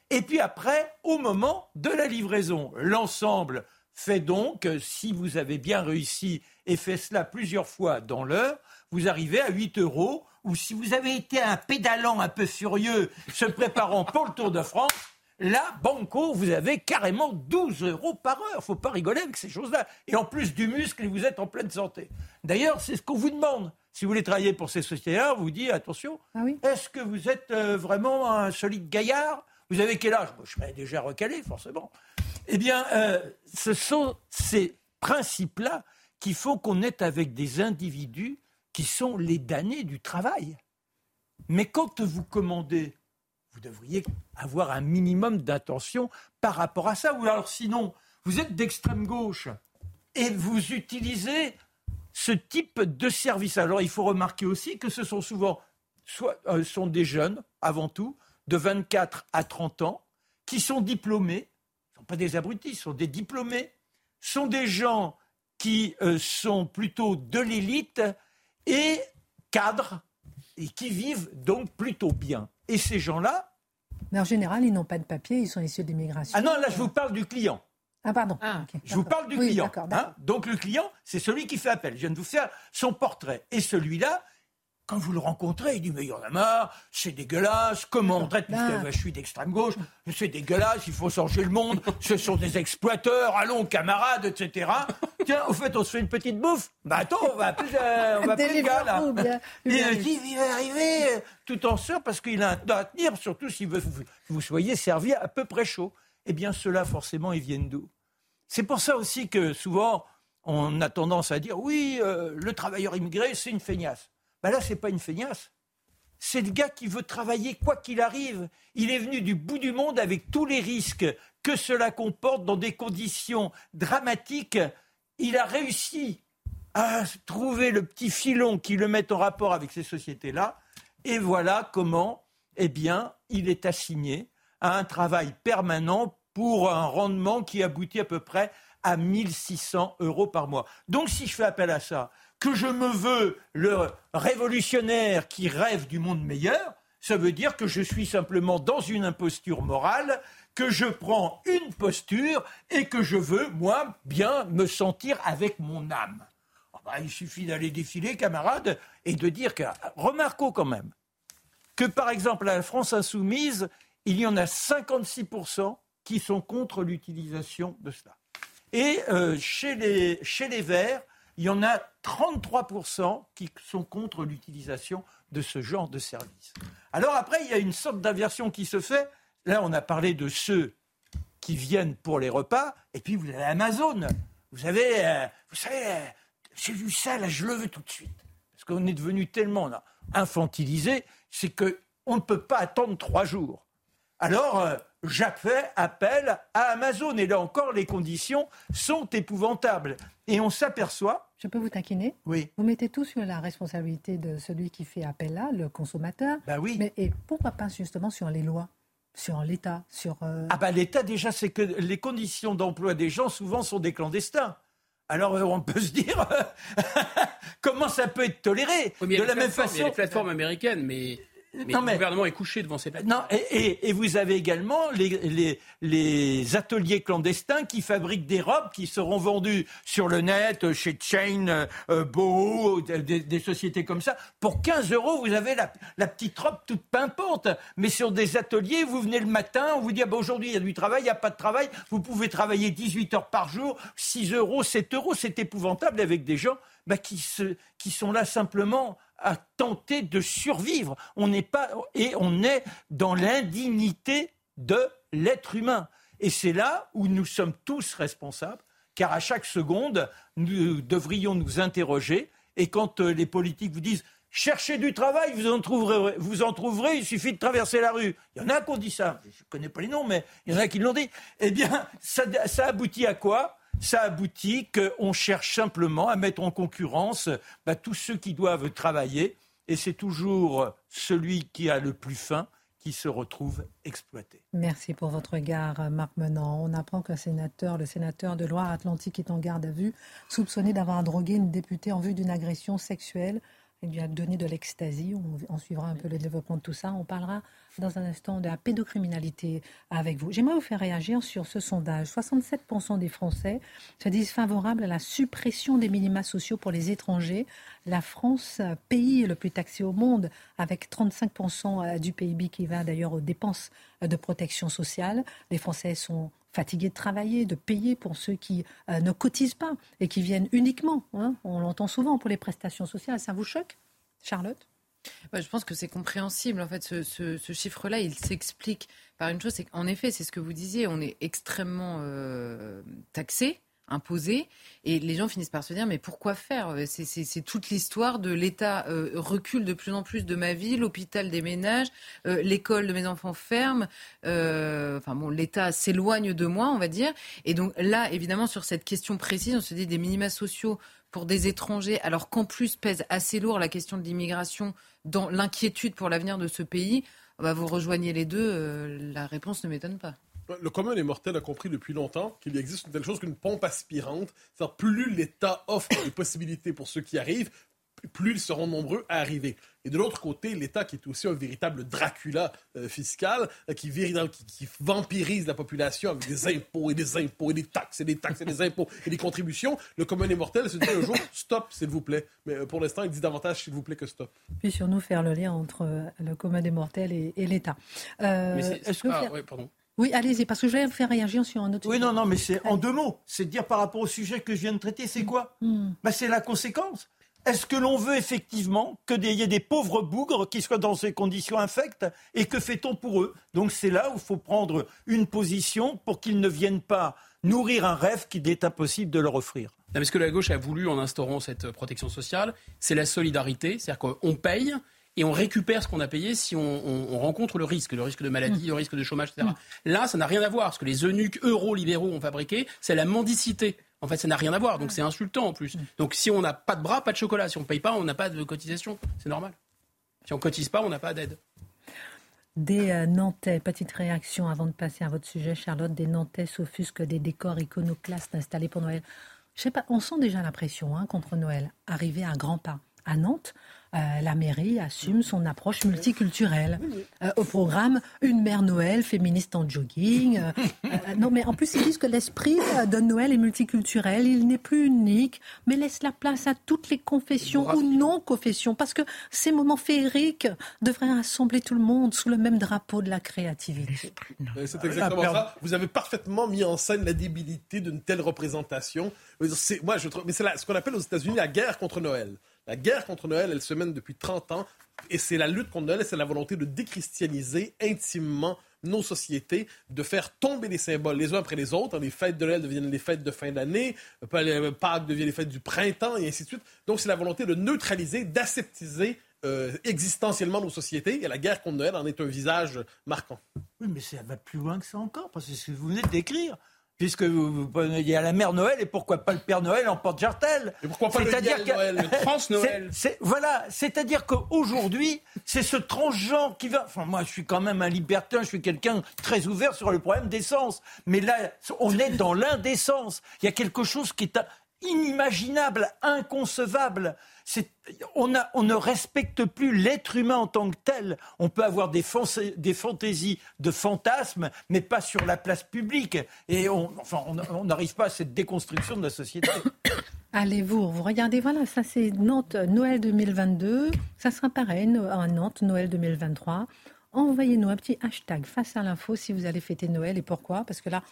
Et puis après, au moment de la livraison, l'ensemble fait donc, si vous avez bien réussi et fait cela plusieurs fois dans l'heure, vous arrivez à 8 euros, ou si vous avez été un pédalant un peu furieux se préparant pour le Tour de France, là, banco, vous avez carrément 12 euros par heure. Faut pas rigoler avec ces choses-là. Et en plus du muscle, vous êtes en pleine santé. D'ailleurs, c'est ce qu'on vous demande. Si vous voulez travailler pour ces sociétés-là, vous dit attention, ah est-ce que vous êtes euh, vraiment un solide gaillard? Vous avez quel âge? Je suis déjà recalé, forcément. Eh bien, euh, ce sont ces principes-là qu'il faut qu'on ait avec des individus qui sont les damnés du travail. Mais quand vous commandez, vous devriez avoir un minimum d'attention par rapport à ça. Ou alors sinon, vous êtes d'extrême gauche et vous utilisez ce type de service. Alors il faut remarquer aussi que ce sont souvent euh, des jeunes, avant tout, de 24 à 30 ans, qui sont diplômés, ne sont pas des abrutis, sont des diplômés, sont des gens qui euh, sont plutôt de l'élite et cadres et qui vivent donc plutôt bien. Et ces gens-là. Mais en général, ils n'ont pas de papier, ils sont issus d'immigration. Ah non, là, je vous parle du client. Ah, pardon. Ah, je vous parle du client. Hein. donc, le client, c'est celui qui fait appel. Je viens de vous faire son portrait. Et celui-là, quand vous le rencontrez, il dit Mais il y en a marre, c'est dégueulasse, comment on traite, puisque je suis d'extrême gauche, c'est dégueulasse, il faut changer le monde, ce sont des exploiteurs, allons camarades, etc. Tiens, au fait, on se fait une petite bouffe. Bah attends, on va appeler, euh, on va appeler le gars là. Et il dit Il va arriver tout en sœur parce qu'il a un temps à tenir, surtout si vous, vous soyez servi à peu près chaud. Eh bien, ceux-là, forcément, ils viennent d'où? C'est pour ça aussi que souvent, on a tendance à dire Oui, euh, le travailleur immigré, c'est une feignasse. Ben là, c'est pas une feignasse. C'est le gars qui veut travailler quoi qu'il arrive. Il est venu du bout du monde avec tous les risques que cela comporte dans des conditions dramatiques. Il a réussi à trouver le petit filon qui le met en rapport avec ces sociétés-là. Et voilà comment, eh bien, il est assigné à un travail permanent pour un rendement qui aboutit à peu près à 1600 euros par mois. Donc si je fais appel à ça, que je me veux le révolutionnaire qui rêve du monde meilleur, ça veut dire que je suis simplement dans une imposture morale, que je prends une posture et que je veux, moi, bien me sentir avec mon âme. Ah bah, il suffit d'aller défiler, camarades, et de dire que, remarquons quand même, que par exemple à la France insoumise, il y en a 56% qui sont contre l'utilisation de cela. Et euh, chez, les, chez les Verts, il y en a 33% qui sont contre l'utilisation de ce genre de service. Alors après, il y a une sorte d'inversion qui se fait. Là, on a parlé de ceux qui viennent pour les repas, et puis vous avez Amazon. Vous avez, euh, vous savez, euh, j'ai vu ça, là, je le veux tout de suite. Parce qu'on est devenu tellement infantilisé, c'est qu'on ne peut pas attendre trois jours. Alors, euh, fait appel à Amazon. Et là encore, les conditions sont épouvantables. Et on s'aperçoit. Je peux vous taquiner Oui. Vous mettez tout sur la responsabilité de celui qui fait appel là, le consommateur. Bah oui. Mais et pourquoi pas justement sur les lois sur l'État, sur... Euh, ah bah l'État déjà, c'est que les conditions d'emploi des gens souvent sont des clandestins. Alors euh, on peut se dire comment ça peut être toléré de la même façon. Il y a les plateformes américaines, mais mais le gouvernement est couché devant ces plateformes. Non, et, vous avez également les, les, ateliers clandestins qui fabriquent des robes qui seront vendues sur le net, chez Chain, euh, Boho, des, sociétés comme ça. Pour 15 euros, vous avez la, la, petite robe toute pimpante. Mais sur des ateliers, vous venez le matin, on vous dit ah ben, aujourd'hui il y a du travail, il n'y a pas de travail. Vous pouvez travailler 18 heures par jour, 6 euros, 7 euros. C'est épouvantable avec des gens bah, qui, se, qui sont là simplement à tenter de survivre. On n'est pas et on est dans l'indignité de l'être humain. Et c'est là où nous sommes tous responsables, car à chaque seconde, nous devrions nous interroger. Et quand euh, les politiques vous disent cherchez du travail, vous en trouverez, vous en trouverez, il suffit de traverser la rue. Il y en a qui ont dit ça. Je ne connais pas les noms, mais il y en a qui l'ont dit. Eh bien, ça, ça aboutit à quoi? Ça aboutit qu'on cherche simplement à mettre en concurrence bah, tous ceux qui doivent travailler. Et c'est toujours celui qui a le plus faim qui se retrouve exploité. Merci pour votre regard, Marc Menant. On apprend qu'un sénateur, le sénateur de Loire-Atlantique, est en garde à vue, soupçonné d'avoir drogué une députée en vue d'une agression sexuelle. Il lui a donné de l'ecstasy. On, suivra un peu le développement de tout ça. On parlera dans un instant de la pédocriminalité avec vous. J'aimerais vous faire réagir sur ce sondage. 67% des Français se disent favorables à la suppression des minima sociaux pour les étrangers. La France, pays le plus taxé au monde, avec 35% du PIB qui va d'ailleurs aux dépenses de protection sociale. Les Français sont fatigués de travailler, de payer pour ceux qui euh, ne cotisent pas et qui viennent uniquement. Hein. on l'entend souvent pour les prestations sociales. Ça vous choque, Charlotte? Je pense que c'est compréhensible. En fait, ce, chiffre-là, il s'explique par une chose, c'est qu'en effet, c'est ce que vous disiez, on est extrêmement euh, taxé imposé. Et les gens finissent par se dire, mais pourquoi faire? C'est toute l'histoire de l'État euh, recule de plus en plus de ma vie, l'hôpital déménage, euh, l'école de mes enfants ferme. enfin bon, l'État s'éloigne de moi, on va dire. Et donc là, évidemment, sur cette question précise, on se dit des minima sociaux pour des étrangers, alors qu'en plus pèse assez lourd la question de l'immigration dans l'inquiétude pour l'avenir de ce pays, bah vous rejoignez les deux, euh, la réponse ne m'étonne pas. Le commun des mortels a compris depuis longtemps qu'il existe une telle chose qu'une pompe aspirante. Plus l'État offre des possibilités pour ceux qui arrivent, plus ils seront nombreux à arriver. Et de l'autre côté, l'État qui est aussi un véritable Dracula euh, fiscal, euh, qui, qui, vampirise la population avec des impôts et des impôts et des taxes et des taxes et des impôts et des contributions, le commun des mortels se dit un jour, stop, s'il vous plaît. Mais euh, pour l'instant, il dit davantage, s'il vous plaît, que stop. Puis sur nous, faire le lien entre le commun des mortels et, l'État. est-ce que... Ah, oui, pardon. Oui, allez-y, parce que je vais vous faire réagir sur un autre Oui, non, non, mais c'est en deux mots. C'est de dire par rapport au sujet que je viens de traiter, c'est quoi hmm. bah, C'est la conséquence. Est-ce que l'on veut effectivement qu'il y ait des pauvres bougres qui soient dans ces conditions infectes Et que fait-on pour eux? Donc c'est là où il faut prendre une position pour qu'ils ne viennent pas nourrir un rêve qu'il est impossible de leur offrir. Non, ce que la gauche a voulu en instaurant cette protection sociale, c'est la solidarité, c'est-à-dire qu'on paye et on récupère ce qu'on a payé si on, rencontre le risque, le risque de maladie, le risque de chômage, etc. Là, ça n'a rien à voir. Ce que les eunuques euro-libéraux ont fabriqué, c'est la mendicité. En fait, ça n'a rien à voir. Donc, c'est insultant en plus. Donc, si on n'a pas de bras, pas de chocolat. Si on ne paye pas, on n'a pas de cotisation. C'est normal. Si on cotise pas, on n'a pas d'aide. Des euh, Nantais, petite réaction avant de passer à votre sujet, Charlotte. Des Nantais s'offusquent des décors iconoclastes installés pour Noël. Je sais pas, on sent déjà la pression hein, contre Noël, arriver à grands pas. À Nantes, la mairie assume son approche multiculturelle. Euh, au programme, une mère Noël féministe en jogging. Euh, non, mais en plus, ils disent que l'esprit de Noël est multiculturel. Il n'est plus unique, mais laisse la place à toutes les confessions ou non-confessions. Parce que ces moments féeriques devraient rassembler tout le monde sous le même drapeau de la créativité. C'est exactement ça. Vous avez parfaitement mis en scène la débilité d'une telle représentation. Moi, je trouve, mais c'est ce qu'on appelle aux États-Unis la guerre contre Noël. La guerre contre Noël, elle se mène depuis 30 ans. Et c'est la lutte contre Noël, c'est la volonté de déchristianiser intimement nos sociétés, de faire tomber les symboles les uns après les autres. Les fêtes de Noël deviennent les fêtes de fin d'année, Pâques devient les fêtes du printemps, et ainsi de suite. Donc c'est la volonté de neutraliser, d'aseptiser euh, existentiellement nos sociétés. Et la guerre contre Noël en est un visage marquant. Oui, mais ça va plus loin que ça encore, parce que ce que vous venez de décrire puisque vous, il y a la mère Noël et pourquoi pas le Père Noël en porte-jartel? Et pourquoi pas le Noël, le trans-Noël Voilà, c'est-à-dire qu'aujourd'hui, c'est ce transgenre qui va... Enfin, moi, je suis quand même un libertin, je suis quelqu'un très ouvert sur le problème d'essence. Mais là, on est dans l'indécence. Il y a quelque chose qui est inimaginable, inconcevable on, ne respecte plus l'être humain en tant que tel. On peut avoir des, fantaisies de fantasmes, mais pas sur la place publique. Et on n'arrive pas à cette déconstruction de la société. Allez-vous, vous regardez, voilà, ça c'est Nantes Noël 2022, ça sera pareil à Nantes Noël 2023 envoyez-nous un petit hashtag face à l'info si vous allez fêter Noël et pourquoi? Parce que là,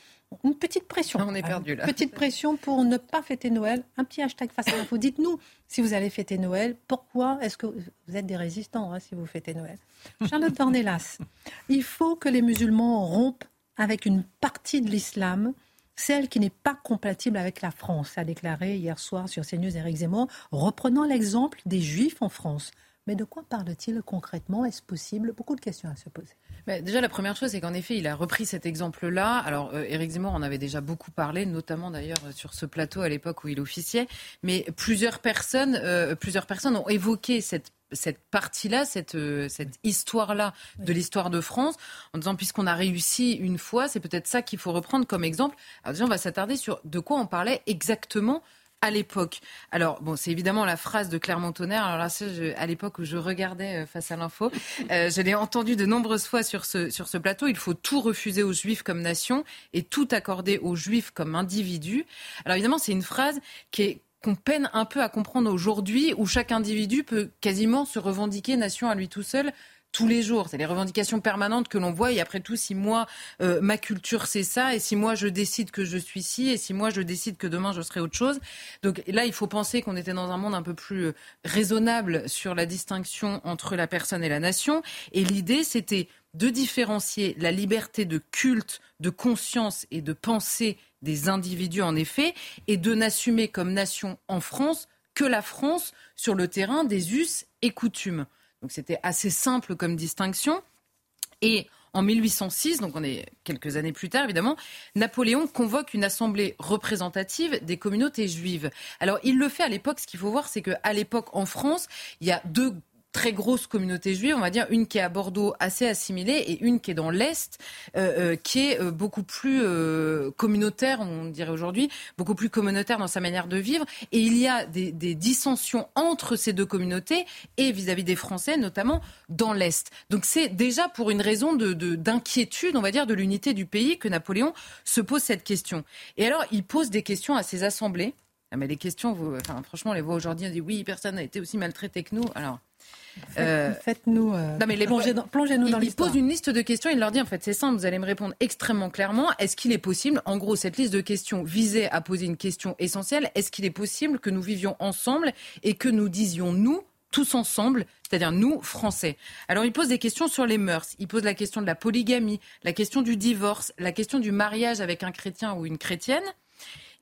une petite pression. On est perdu là. Petite pression pour ne pas fêter Noël. Un petit hashtag face à l'info. Dites-nous si vous allez fêter Noël. Pourquoi est-ce que vous êtes des résistants hein, si vous fêtez Noël? Charlotte Dornelas, il faut que les musulmans rompent avec une partie de l'islam celle qui n'est pas compatible avec la France, a déclaré hier soir sur CNews Eric Zemmour, reprenant l'exemple des Juifs en France. Mais de quoi parle-t-il concrètement? Est-ce possible? Beaucoup de questions à se poser. Mais déjà, la première chose, c'est qu'en effet, il a repris cet exemple-là. Alors, euh, Éric Zemmour en avait déjà beaucoup parlé, notamment d'ailleurs sur ce plateau à l'époque où il officiait. Mais plusieurs personnes, euh, plusieurs personnes ont évoqué cette cette partie-là, cette, euh, cette histoire-là de l'histoire de France, en disant puisqu'on a réussi une fois, c'est peut-être ça qu'il faut reprendre comme exemple. Alors déjà, on va s'attarder sur de quoi on parlait exactement à l'époque. Alors, bon, c'est évidemment la phrase de Clermont-Tonnerre. Alors là, à l'époque où je regardais euh, face à l'info, euh, je l'ai entendu de nombreuses fois sur ce, sur ce plateau. Il faut tout refuser aux Juifs comme nation et tout accorder aux Juifs comme individus. Alors évidemment, c'est une phrase qui est qu'on peine un peu à comprendre aujourd'hui, où chaque individu peut quasiment se revendiquer nation à lui tout seul tous les jours. C'est les revendications permanentes que l'on voit. Et après tout, si moi, euh, ma culture, c'est ça, et si moi, je décide que je suis ci, et si moi, je décide que demain, je serai autre chose. Donc là, il faut penser qu'on était dans un monde un peu plus euh, raisonnable sur la distinction entre la personne et la nation. Et l'idée, c'était de différencier la liberté de culte, de conscience et de pensée des individus, en effet, et de n'assumer comme nation en France que la France sur le terrain des us et coutumes. Donc c'était assez simple comme distinction. Et en 1806, donc on est quelques années plus tard évidemment, Napoléon convoque une assemblée représentative des communautés juives. Alors il le fait à l'époque, ce qu'il faut voir, c'est qu'à l'époque en France, il y a deux très grosse communauté juive, on va dire une qui est à Bordeaux assez assimilée et une qui est dans l'Est, euh, euh, qui est euh, beaucoup plus communautaire, on dirait aujourd'hui, beaucoup plus communautaire dans sa manière de vivre. Et il y a des, dissensions entre ces deux communautés et vis-à-vis des Français, notamment dans l'Est. Donc c'est déjà pour une raison de, d'inquiétude, on va dire, de l'unité du pays que Napoléon se pose cette question. Et alors, il pose des questions à ses assemblées. Ah, mais les questions, vous, enfin, franchement, on les voit aujourd'hui, on dit oui, personne n'a été aussi maltraité que nous. Alors, euh, Faites-nous. Euh, plongez, dans, plongez-nous dans l'histoire. Il pose une liste de questions. Il leur dit en fait, c'est simple, vous allez me répondre extrêmement clairement. Est-ce qu'il est possible, en gros, cette liste de questions visait à poser une question essentielle. Est-ce qu'il est possible que nous vivions ensemble et que nous disions nous tous ensemble, c'est-à-dire nous, Français? Alors il pose des questions sur les mœurs, il pose la question de la polygamie, la question du divorce, la question du mariage avec un chrétien ou une chrétienne.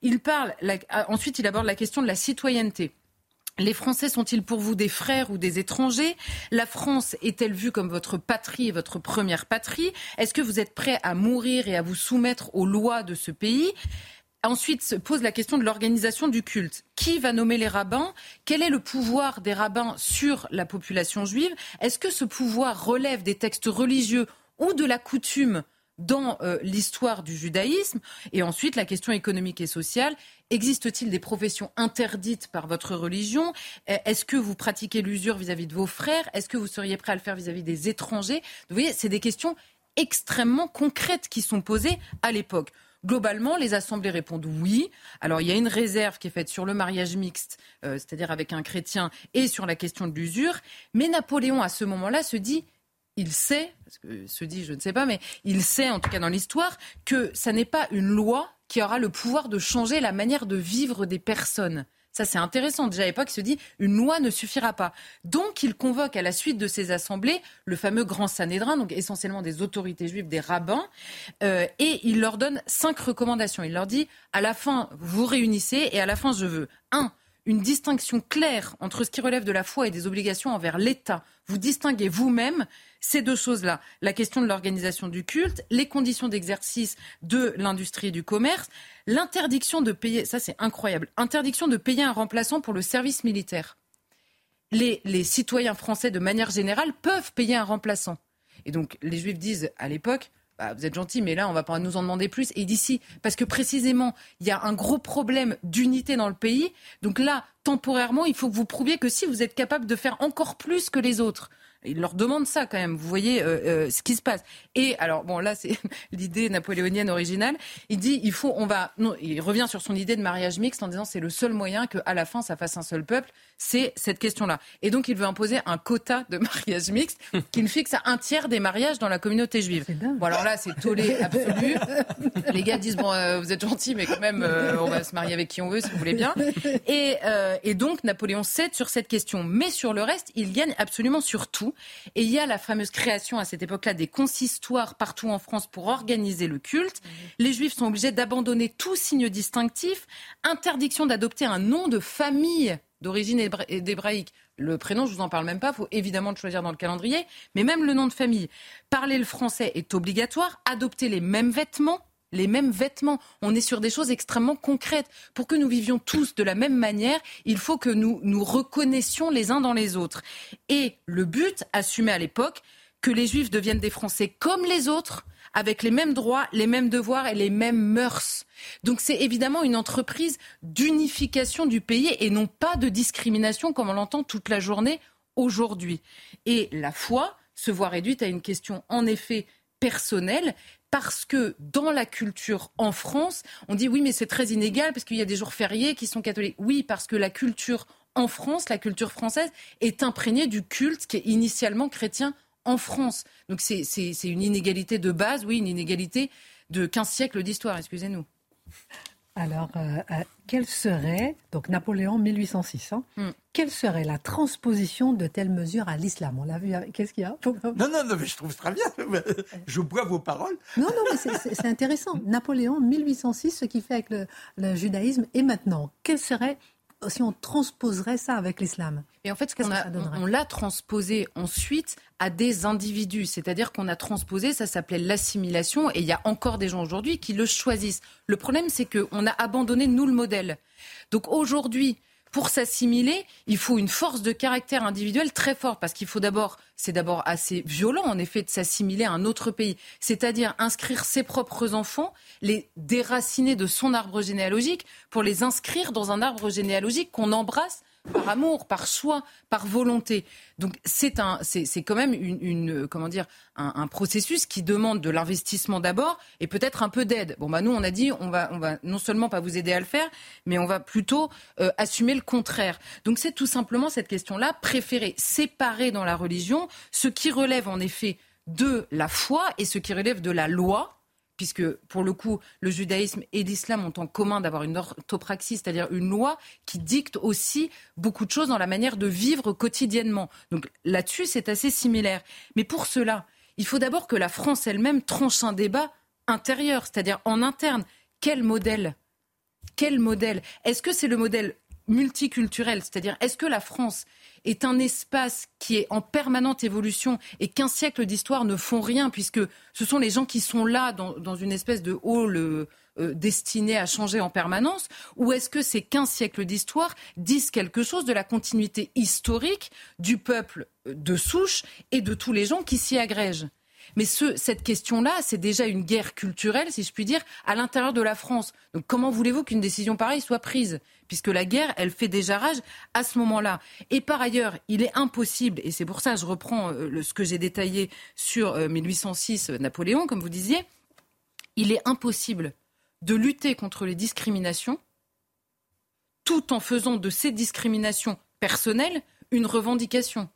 Il parle, ah, ensuite il aborde la question de la citoyenneté. Les Français sont-ils pour vous des frères ou des étrangers? La France est-elle vue comme votre patrie et votre première patrie? Est-ce que vous êtes prêt à mourir et à vous soumettre aux lois de ce pays? Ensuite se pose la question de l'organisation du culte. Qui va nommer les rabbins? Quel est le pouvoir des rabbins sur la population juive? Est-ce que ce pouvoir relève des textes religieux ou de la coutume dans euh, l'histoire du judaïsme Et ensuite, la question économique et sociale. Existe-t-il des professions interdites par votre religion? Est-ce que vous pratiquez l'usure vis-à-vis de vos frères? Est-ce que vous seriez prêt à le faire vis-à-vis des étrangers? Vous voyez, c'est des questions extrêmement concrètes qui sont posées à l'époque. Globalement, les assemblées répondent oui. Alors, il y a une réserve qui est faite sur le mariage mixte, euh, c'est-à-dire avec un chrétien, et sur la question de l'usure. Mais Napoléon, à ce moment-là, se dit il sait, parce que se dit, je ne sais pas, mais il sait, en tout cas dans l'histoire, que ça n'est pas une loi qui aura le pouvoir de changer la manière de vivre des personnes. Ça, c'est intéressant. Déjà à l'époque, il se dit une loi ne suffira pas. Donc, il convoque à la suite de ces assemblées le fameux grand Sanhédrin, donc essentiellement des autorités juives, des rabbins, euh, et il leur donne cinq recommandations. Il leur dit à la fin, vous réunissez, et à la fin, je veux un une distinction claire entre ce qui relève de la foi et des obligations envers l'État. Vous distinguez vous-même ces deux choses-là. La question de l'organisation du culte, les conditions d'exercice de l'industrie et du commerce, l'interdiction de payer, ça c'est incroyable, interdiction de payer un remplaçant pour le service militaire. Les, les citoyens français, de manière générale, peuvent payer un remplaçant. Et donc les juifs disent à l'époque, bah, vous êtes gentil, mais là, on va pas nous en demander plus. Et d'ici, parce que précisément, il y a un gros problème d'unité dans le pays. Donc là, temporairement, il faut que vous prouviez que si vous êtes capable de faire encore plus que les autres, il leur demande ça quand même. Vous voyez euh, euh, ce qui se passe. Et alors bon, là c'est l'idée napoléonienne originale. Il dit il faut, on va, non, il revient sur son idée de mariage mixte en disant c'est le seul moyen que à la fin ça fasse un seul peuple. C'est cette question-là. Et donc il veut imposer un quota de mariage mixte qu'il fixe à un tiers des mariages dans la communauté juive. Bon alors là c'est tollé absolu. Les gars disent bon euh, vous êtes gentils mais quand même on va se marier avec qui on veut si vous voulez bien. Et, et donc Napoléon cède sur cette question, mais sur le reste il gagne absolument sur tout. Et il y a la fameuse création à cette époque-là des consistoires partout en France pour organiser le culte. Les Juifs sont obligés d'abandonner tout signe distinctif, interdiction d'adopter un nom de famille d'origine hébraïque. Le prénom, je vous en parle même pas, il faut évidemment le choisir dans le calendrier, mais même le nom de famille. Parler le français est obligatoire, adopter les mêmes vêtements, les mêmes vêtements. On est sur des choses extrêmement concrètes. Pour que nous vivions tous de la même manière, il faut que nous nous reconnaissions les uns dans les autres. Et le but, assumé à l'époque, que les Juifs deviennent des Français comme les autres, avec les mêmes droits, les mêmes devoirs et les mêmes mœurs. Donc c'est évidemment une entreprise d'unification du pays et non pas de discrimination comme on l'entend toute la journée aujourd'hui. Et la foi se voit réduite à une question en effet personnelle parce que dans la culture en France, on dit oui mais c'est très inégal parce qu'il y a des jours fériés qui sont catholiques. Oui parce que la culture en France, la culture française est imprégnée du culte qui est initialement chrétien en France. Donc c'est une inégalité de base, oui, une inégalité de 15 siècles d'histoire, excusez-nous. Alors, euh, euh, quelle serait, donc Napoléon 1806, hein, hmm. quelle serait la transposition de telles mesures à l'islam? On l'a vu, qu'est-ce qu'il y a? Non, non, non, mais je trouve très bien. Je bois vos paroles. Non, non, mais c'est intéressant. Napoléon 1806, ce qui fait avec le, le judaïsme, et maintenant, quelle serait si on transposerait ça avec l'islam Et en fait, ce qu'on a, on, l'a transposé ensuite à des individus, c'est-à-dire qu'on a transposé, ça s'appelait l'assimilation, et il y a encore des gens aujourd'hui qui le choisissent. Le problème, c'est qu'on a abandonné nous le modèle. Donc aujourd'hui, pour s'assimiler, il faut une force de caractère individuel très forte, parce qu'il faut d'abord, c'est d'abord assez violent, en effet, de s'assimiler à un autre pays. C'est-à-dire inscrire ses propres enfants, les déraciner de son arbre généalogique, pour les inscrire dans un arbre généalogique qu'on embrasse par amour, par choix, par volonté. Donc c'est un, c'est quand même une, comment dire, un, processus qui demande de l'investissement d'abord et peut-être un peu d'aide. Bon bah nous on a dit on va, on va non seulement pas vous aider à le faire, mais on va plutôt euh, assumer le contraire. Donc c'est tout simplement cette question-là, préférer séparer dans la religion ce qui relève en effet de la foi et ce qui relève de la loi puisque pour le coup, le judaïsme et l'islam ont en commun d'avoir une orthopraxie, c'est-à-dire une loi qui dicte aussi beaucoup de choses dans la manière de vivre quotidiennement. Donc là-dessus, c'est assez similaire. Mais pour cela, il faut d'abord que la France elle-même tranche un débat intérieur, c'est-à-dire en interne. Quel modèle? Quel modèle? Est-ce que c'est le modèle multiculturel, c'est-à-dire est-ce que la France est un espace qui est en permanente évolution et qu'un siècle d'histoire ne font rien puisque ce sont les gens qui sont là dans, une espèce de hall euh, euh, destiné à changer en permanence ou est-ce que ces 15 siècles d'histoire disent quelque chose de la continuité historique du peuple de souche et de tous les gens qui s'y agrègent? Mais cette question-là, c'est déjà une guerre culturelle, si je puis dire, à l'intérieur de la France. Donc comment voulez-vous qu'une décision pareille soit prise Puisque la guerre, elle fait déjà rage à ce moment-là. Et par ailleurs, il est impossible, et c'est pour ça que je reprends euh, ce que j'ai détaillé sur 1806 euh, euh, Napoléon, comme vous disiez, il est impossible de lutter contre les discriminations tout en faisant de ces discriminations personnelles une revendication.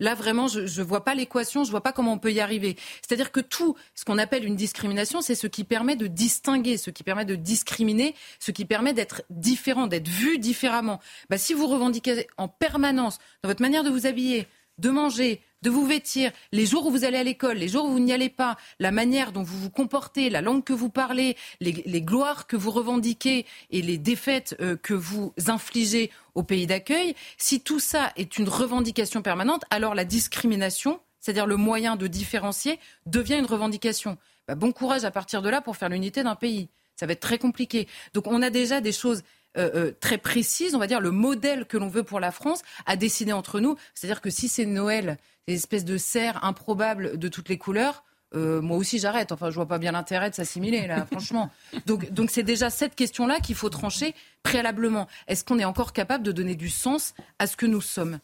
Là, vraiment, je ne vois pas l'équation, je ne vois pas comment on peut y arriver. C'est-à-dire que tout ce qu'on appelle une discrimination, c'est ce qui permet de distinguer, ce qui permet de discriminer, ce qui permet d'être différent, d'être vu différemment. Bah, si vous revendiquez en permanence, dans votre manière de vous habiller, de manger, de vous vêtir, les jours où vous allez à l'école, les jours où vous n'y allez pas, la manière dont vous vous comportez, la langue que vous parlez, les, gloires que vous revendiquez et les défaites euh, que vous infligez au pays d'accueil, si tout ça est une revendication permanente, alors la discrimination, c'est-à-dire le moyen de différencier, devient une revendication. Bah, bon courage à partir de là pour faire l'unité d'un pays. Ça va être très compliqué. Donc on a déjà des choses euh, euh, très précises, on va dire le modèle que l'on veut pour la France, à décider entre nous. C'est-à-dire que si c'est Noël, des espèces de serres improbables de toutes les couleurs, euh, moi aussi j'arrête. Enfin, je vois pas bien l'intérêt de s'assimiler là, franchement. Donc, donc c'est déjà cette question-là qu'il faut trancher préalablement. Est-ce qu'on est encore capable de donner du sens à ce que nous sommes?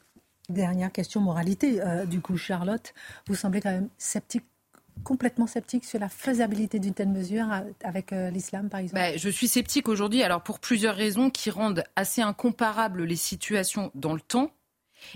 Dernière question moralité. du coup, Charlotte, vous semblez quand même sceptique complètement sceptique sur la faisabilité d'une telle mesure avec euh, l'islam, par exemple bah, Je suis sceptique aujourd'hui, alors pour plusieurs raisons qui rendent assez incomparables les situations dans le temps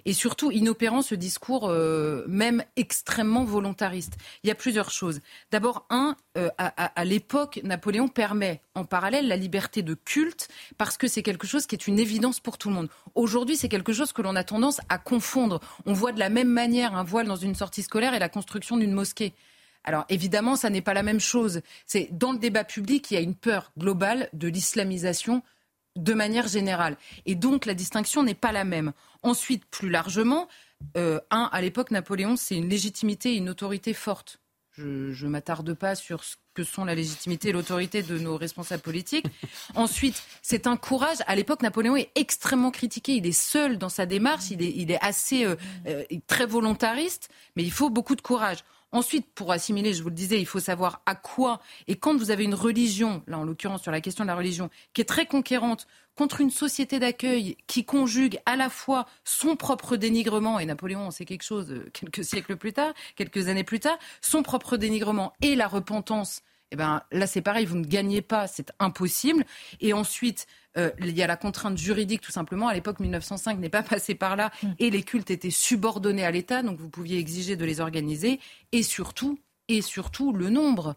et surtout inopérant ce discours euh, même extrêmement volontariste. Il y a plusieurs choses. D'abord, un, euh, à, l'époque, Napoléon permet en parallèle la liberté de culte parce que c'est quelque chose qui est une évidence pour tout le monde. Aujourd'hui, c'est quelque chose que l'on a tendance à confondre. On voit de la même manière un voile dans une sortie scolaire et la construction d'une mosquée. Alors évidemment, ça n'est pas la même chose. C'est dans le débat public, il y a une peur globale de l'islamisation de manière générale. Et donc la distinction n'est pas la même. Ensuite, plus largement, euh, un, à l'époque, Napoléon, c'est une légitimité et une autorité forte. Je ne m'attarde pas sur ce que sont la légitimité et l'autorité de nos responsables politiques. Ensuite, c'est un courage. À l'époque, Napoléon est extrêmement critiqué. Il est seul dans sa démarche. Il est, il est assez euh, euh, très volontariste, mais il faut beaucoup de courage. Ensuite, pour assimiler, je vous le disais, il faut savoir à quoi. Et quand vous avez une religion, là en l'occurrence sur la question de la religion, qui est très conquérante contre une société d'accueil qui conjugue à la fois son propre dénigrement, et Napoléon c'est quelque chose euh, quelques siècles plus tard, quelques années plus tard, son propre dénigrement et la repentance eh ben, là, c'est pareil, vous ne gagnez pas, c'est impossible. Et ensuite, euh, il y a la contrainte juridique, tout simplement. À l'époque, 1905 n'est pas passé par là, mm. et les cultes étaient subordonnés à l'État, donc vous pouviez exiger de les organiser. Et surtout, et surtout, le nombre.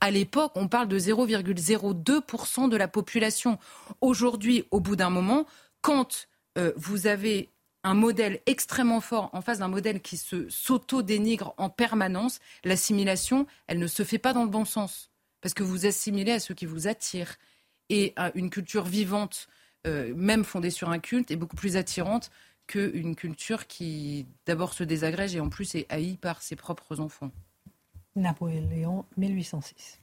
À l'époque, on parle de 0,02% de la population. Aujourd'hui, au bout d'un moment, quand euh, vous avez un modèle extrêmement fort en face d'un modèle qui se s'auto-dénigre en permanence, l'assimilation, elle ne se fait pas dans le bon sens. Parce que vous assimilez à ceux qui vous attirent. Et une culture vivante, euh, même fondée sur un culte, est beaucoup plus attirante qu'une culture qui d'abord se désagrège et en plus est haïe par ses propres enfants. Napoléon, 1806.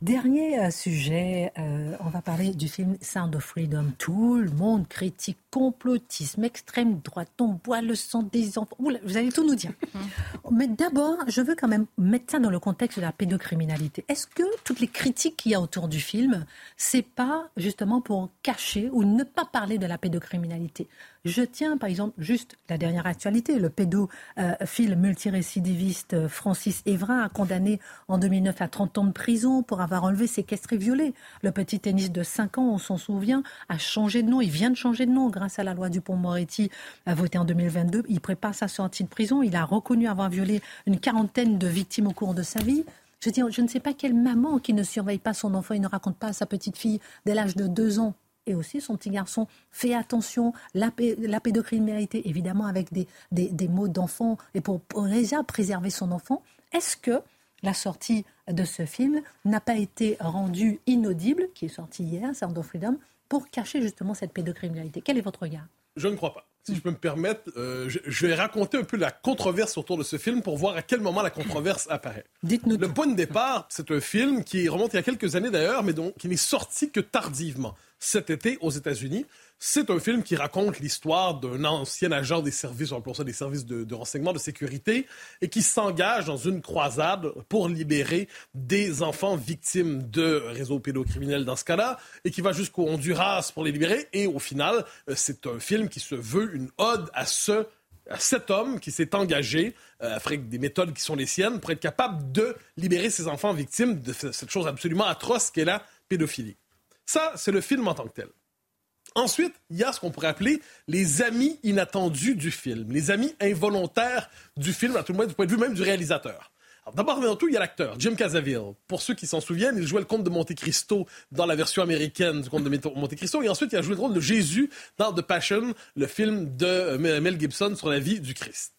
Dernier euh, sujet, euh, on va parler du film Sound of Freedom. Tout le monde critique complotisme, extrême droite, on boit le sang des enfants. vous allez tout nous dire. Mais d'abord, je veux quand même mettre ça dans le contexte de la pédocriminalité. Est-ce que toutes les critiques qu'il y a autour du film, c'est pas justement pour cacher ou ne pas parler de la pédocriminalité? Je tiens, par exemple, juste la dernière actualité. Le pédophile multirécidiviste euh, Francis Evra a condamné en 2009 à 30 ans de prison pour avoir enlevé, séquestré, violé. Le petit tennis de 5 ans, on s'en souvient, a changé de nom. Il vient de changer de nom grâce à la loi Dupont-Moretti votée en 2022. Il prépare sa sortie de prison. Il a reconnu avoir violé une quarantaine de victimes au cours de sa vie. Je dis, je ne sais pas quelle maman qui ne surveille pas son enfant et ne raconte pas à sa petite fille dès l'âge de 2 ans et aussi son petit garçon fait attention, la, la pédocriminalité, évidemment avec des, des, mots d'enfant, et pour, déjà préserver son enfant, est-ce que la sortie de ce film n'a pas été rendue inaudible, qui est sorti hier, Sound of Freedom, pour cacher justement cette pédocriminalité Quel est votre regard? Je ne crois pas. Si je peux me permettre, euh, je, vais raconter un peu la controverse autour de ce film pour voir à quel moment la controverse apparaît. Dites-nous. Le point de départ, c'est un film qui remonte il y a quelques années d'ailleurs, mais dont, qui n'est sorti que tardivement cet été aux États-Unis. C'est un film qui raconte l'histoire d'un ancien agent des services, on ça des services de, renseignement, de sécurité, et qui s'engage dans une croisade pour libérer des enfants victimes de réseaux pédocriminels dans ce cas-là, et qui va jusqu'au Honduras pour les libérer. Et au final, euh, c'est un film qui se veut une ode à ce cet homme qui s'est engagé euh, avec des méthodes qui sont les siennes pour être capable de libérer ses enfants victimes de cette chose absolument atroce qu'est la pédophilie. Ça, c'est le film en tant que tel. Ensuite, il y a ce qu'on pourrait appeler les amis inattendus du film, les amis involontaires du film, à tout le moins du point de vue même du réalisateur. D'abord, avant tout, il y a l'acteur, Jim Caviezel. Pour ceux qui s'en souviennent, il jouait le comte de Monte Cristo dans la version américaine du comte de Monte Cristo. Et ensuite, il a joué le rôle de Jésus dans The Passion, le film de euh, Mel Gibson sur la vie du Christ.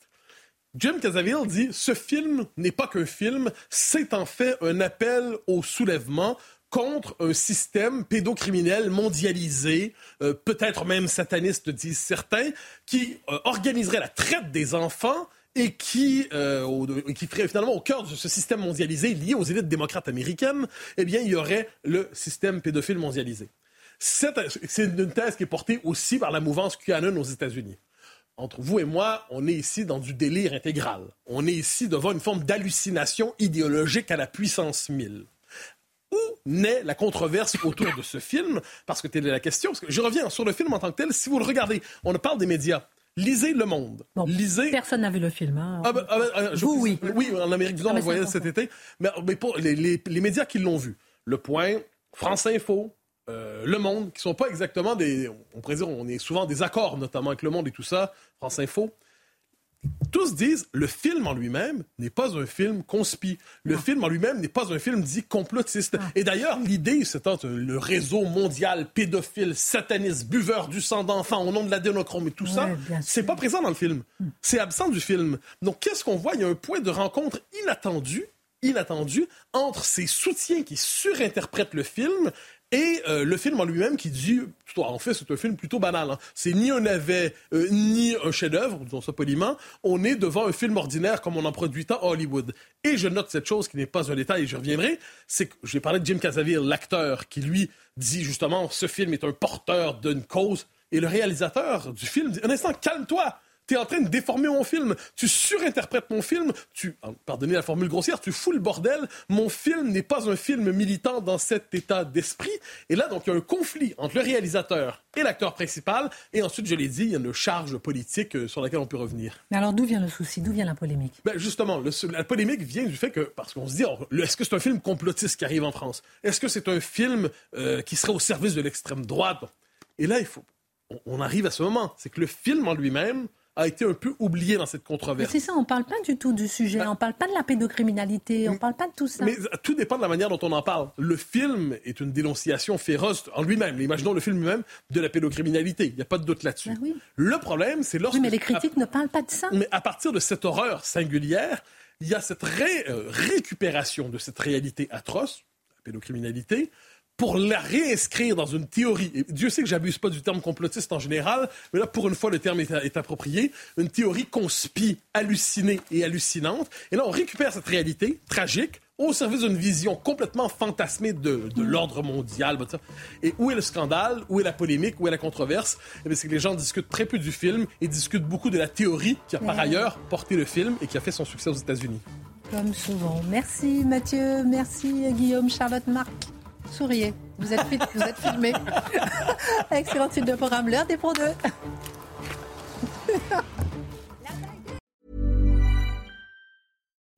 Jim Caviezel dit Ce film n'est pas qu'un film, c'est en fait un appel au soulèvement, contre un système pédocriminel mondialisé, euh, peut-être même sataniste, disent certains, qui euh, organiserait la traite des enfants et qui, euh, qui ferait finalement au cœur de ce système mondialisé lié aux élites démocrates américaines, eh bien, il y aurait le système pédophile mondialisé. C'est une thèse qui est portée aussi par la mouvance QAnon aux États-Unis. Entre vous et moi, on est ici dans du délire intégral. On est ici devant une forme d'hallucination idéologique à la puissance mille où naît la controverse autour de ce film? Parce que telle est la question. je reviens sur le film en tant que tel. Si vous le regardez, on parle des médias. Lisez Le Monde. Lisez... Personne n'a vu le film. Hein. Ah ben, ah ben, ah, vous, oui. Oui, en Amérique du Nord, on voyait cet été. Mais, pour les, médias qui l'ont vu, Le Point, France Info, euh, Le Monde, qui sont pas exactement des... On pourrait dire, on est souvent des accords, notamment avec Le Monde et tout ça, France Info tous disent le film en lui-même n'est pas un film conspi. Le film en lui-même n'est pas un film dit complotiste. Et d'ailleurs, l'idée, c'est le réseau mondial pédophile, sataniste, buveur du sang d'enfants au nom de l'adénochrome et tout ça, c'est pas présent dans le film. Hmm. C'est absent du film. Donc, qu'est-ce qu'on voit? Il y a un point de rencontre inattendu inattendu entre ces soutiens qui surinterprètent le film Et euh, le film en lui-même qui dit, en fait, c'est un film plutôt banal. Hein. C'est ni un navet, euh, ni un chef-d'œuvre, disons ça poliment. On est devant un film ordinaire comme on en produit tant à Hollywood. Et je note cette chose qui n'est pas un détail, et je reviendrai, c'est que j'ai parlé de Jim Caviezel, l'acteur, qui lui dit justement, ce film est un porteur d'une cause. Et le réalisateur du film dit, un instant, calme-toi tu es en train de déformer mon film, tu surinterprètes mon film, tu, pardonnez la formule grossière, tu fous le bordel. Mon film n'est pas un film militant dans cet état d'esprit. Et là, donc, il y a un conflit entre le réalisateur et l'acteur principal. Et ensuite, je l'ai dit, il y a une charge politique euh, sur laquelle on peut revenir. Mais alors, d'où vient le souci? D'où vient la polémique? Ben Justement, la polémique vient du fait que, parce qu'on se dit, est-ce que c'est un film complotiste qui arrive en France? Est-ce que c'est un film euh, qui serait au service de l'extrême droite? Et là, il faut, on arrive à ce moment. C'est que le film en lui-même a été un peu oublié dans cette controverse. C'est ça, on ne parle pas du tout du sujet, ben, on ne parle pas de la pédocriminalité, on ne parle pas de tout ça. Mais tout dépend de la manière dont on en parle. Le film est une dénonciation féroce en lui-même, imaginons le film lui-même, de la pédocriminalité. Il n'y a pas de doute là-dessus. Ben le problème, c'est lorsque... Oui, mais les critiques ne parlent pas de ça. Mais à partir de cette horreur singulière, il y a cette euh, récupération de cette réalité atroce, la pédocriminalité, pour la réinscrire dans une théorie. Et Dieu sait que j'abuse pas du terme complotiste en général, mais là, pour une fois, le terme est, approprié. Une théorie conspie, hallucinée et hallucinante. Et là, on récupère cette réalité tragique au service d'une vision complètement fantasmée de, l'ordre mondial. Et où est le scandale? Où est la polémique? Où est la controverse? Eh c'est que les gens discutent très peu du film et discutent beaucoup de la théorie qui a par ailleurs porté le film et qui a fait son succès aux États-Unis. Comme souvent. Merci Mathieu, merci Guillaume, Charlotte, Marc. Souriez. Vous êtes, vous êtes filmé. Excellent titre de programme. L'heure des pour deux.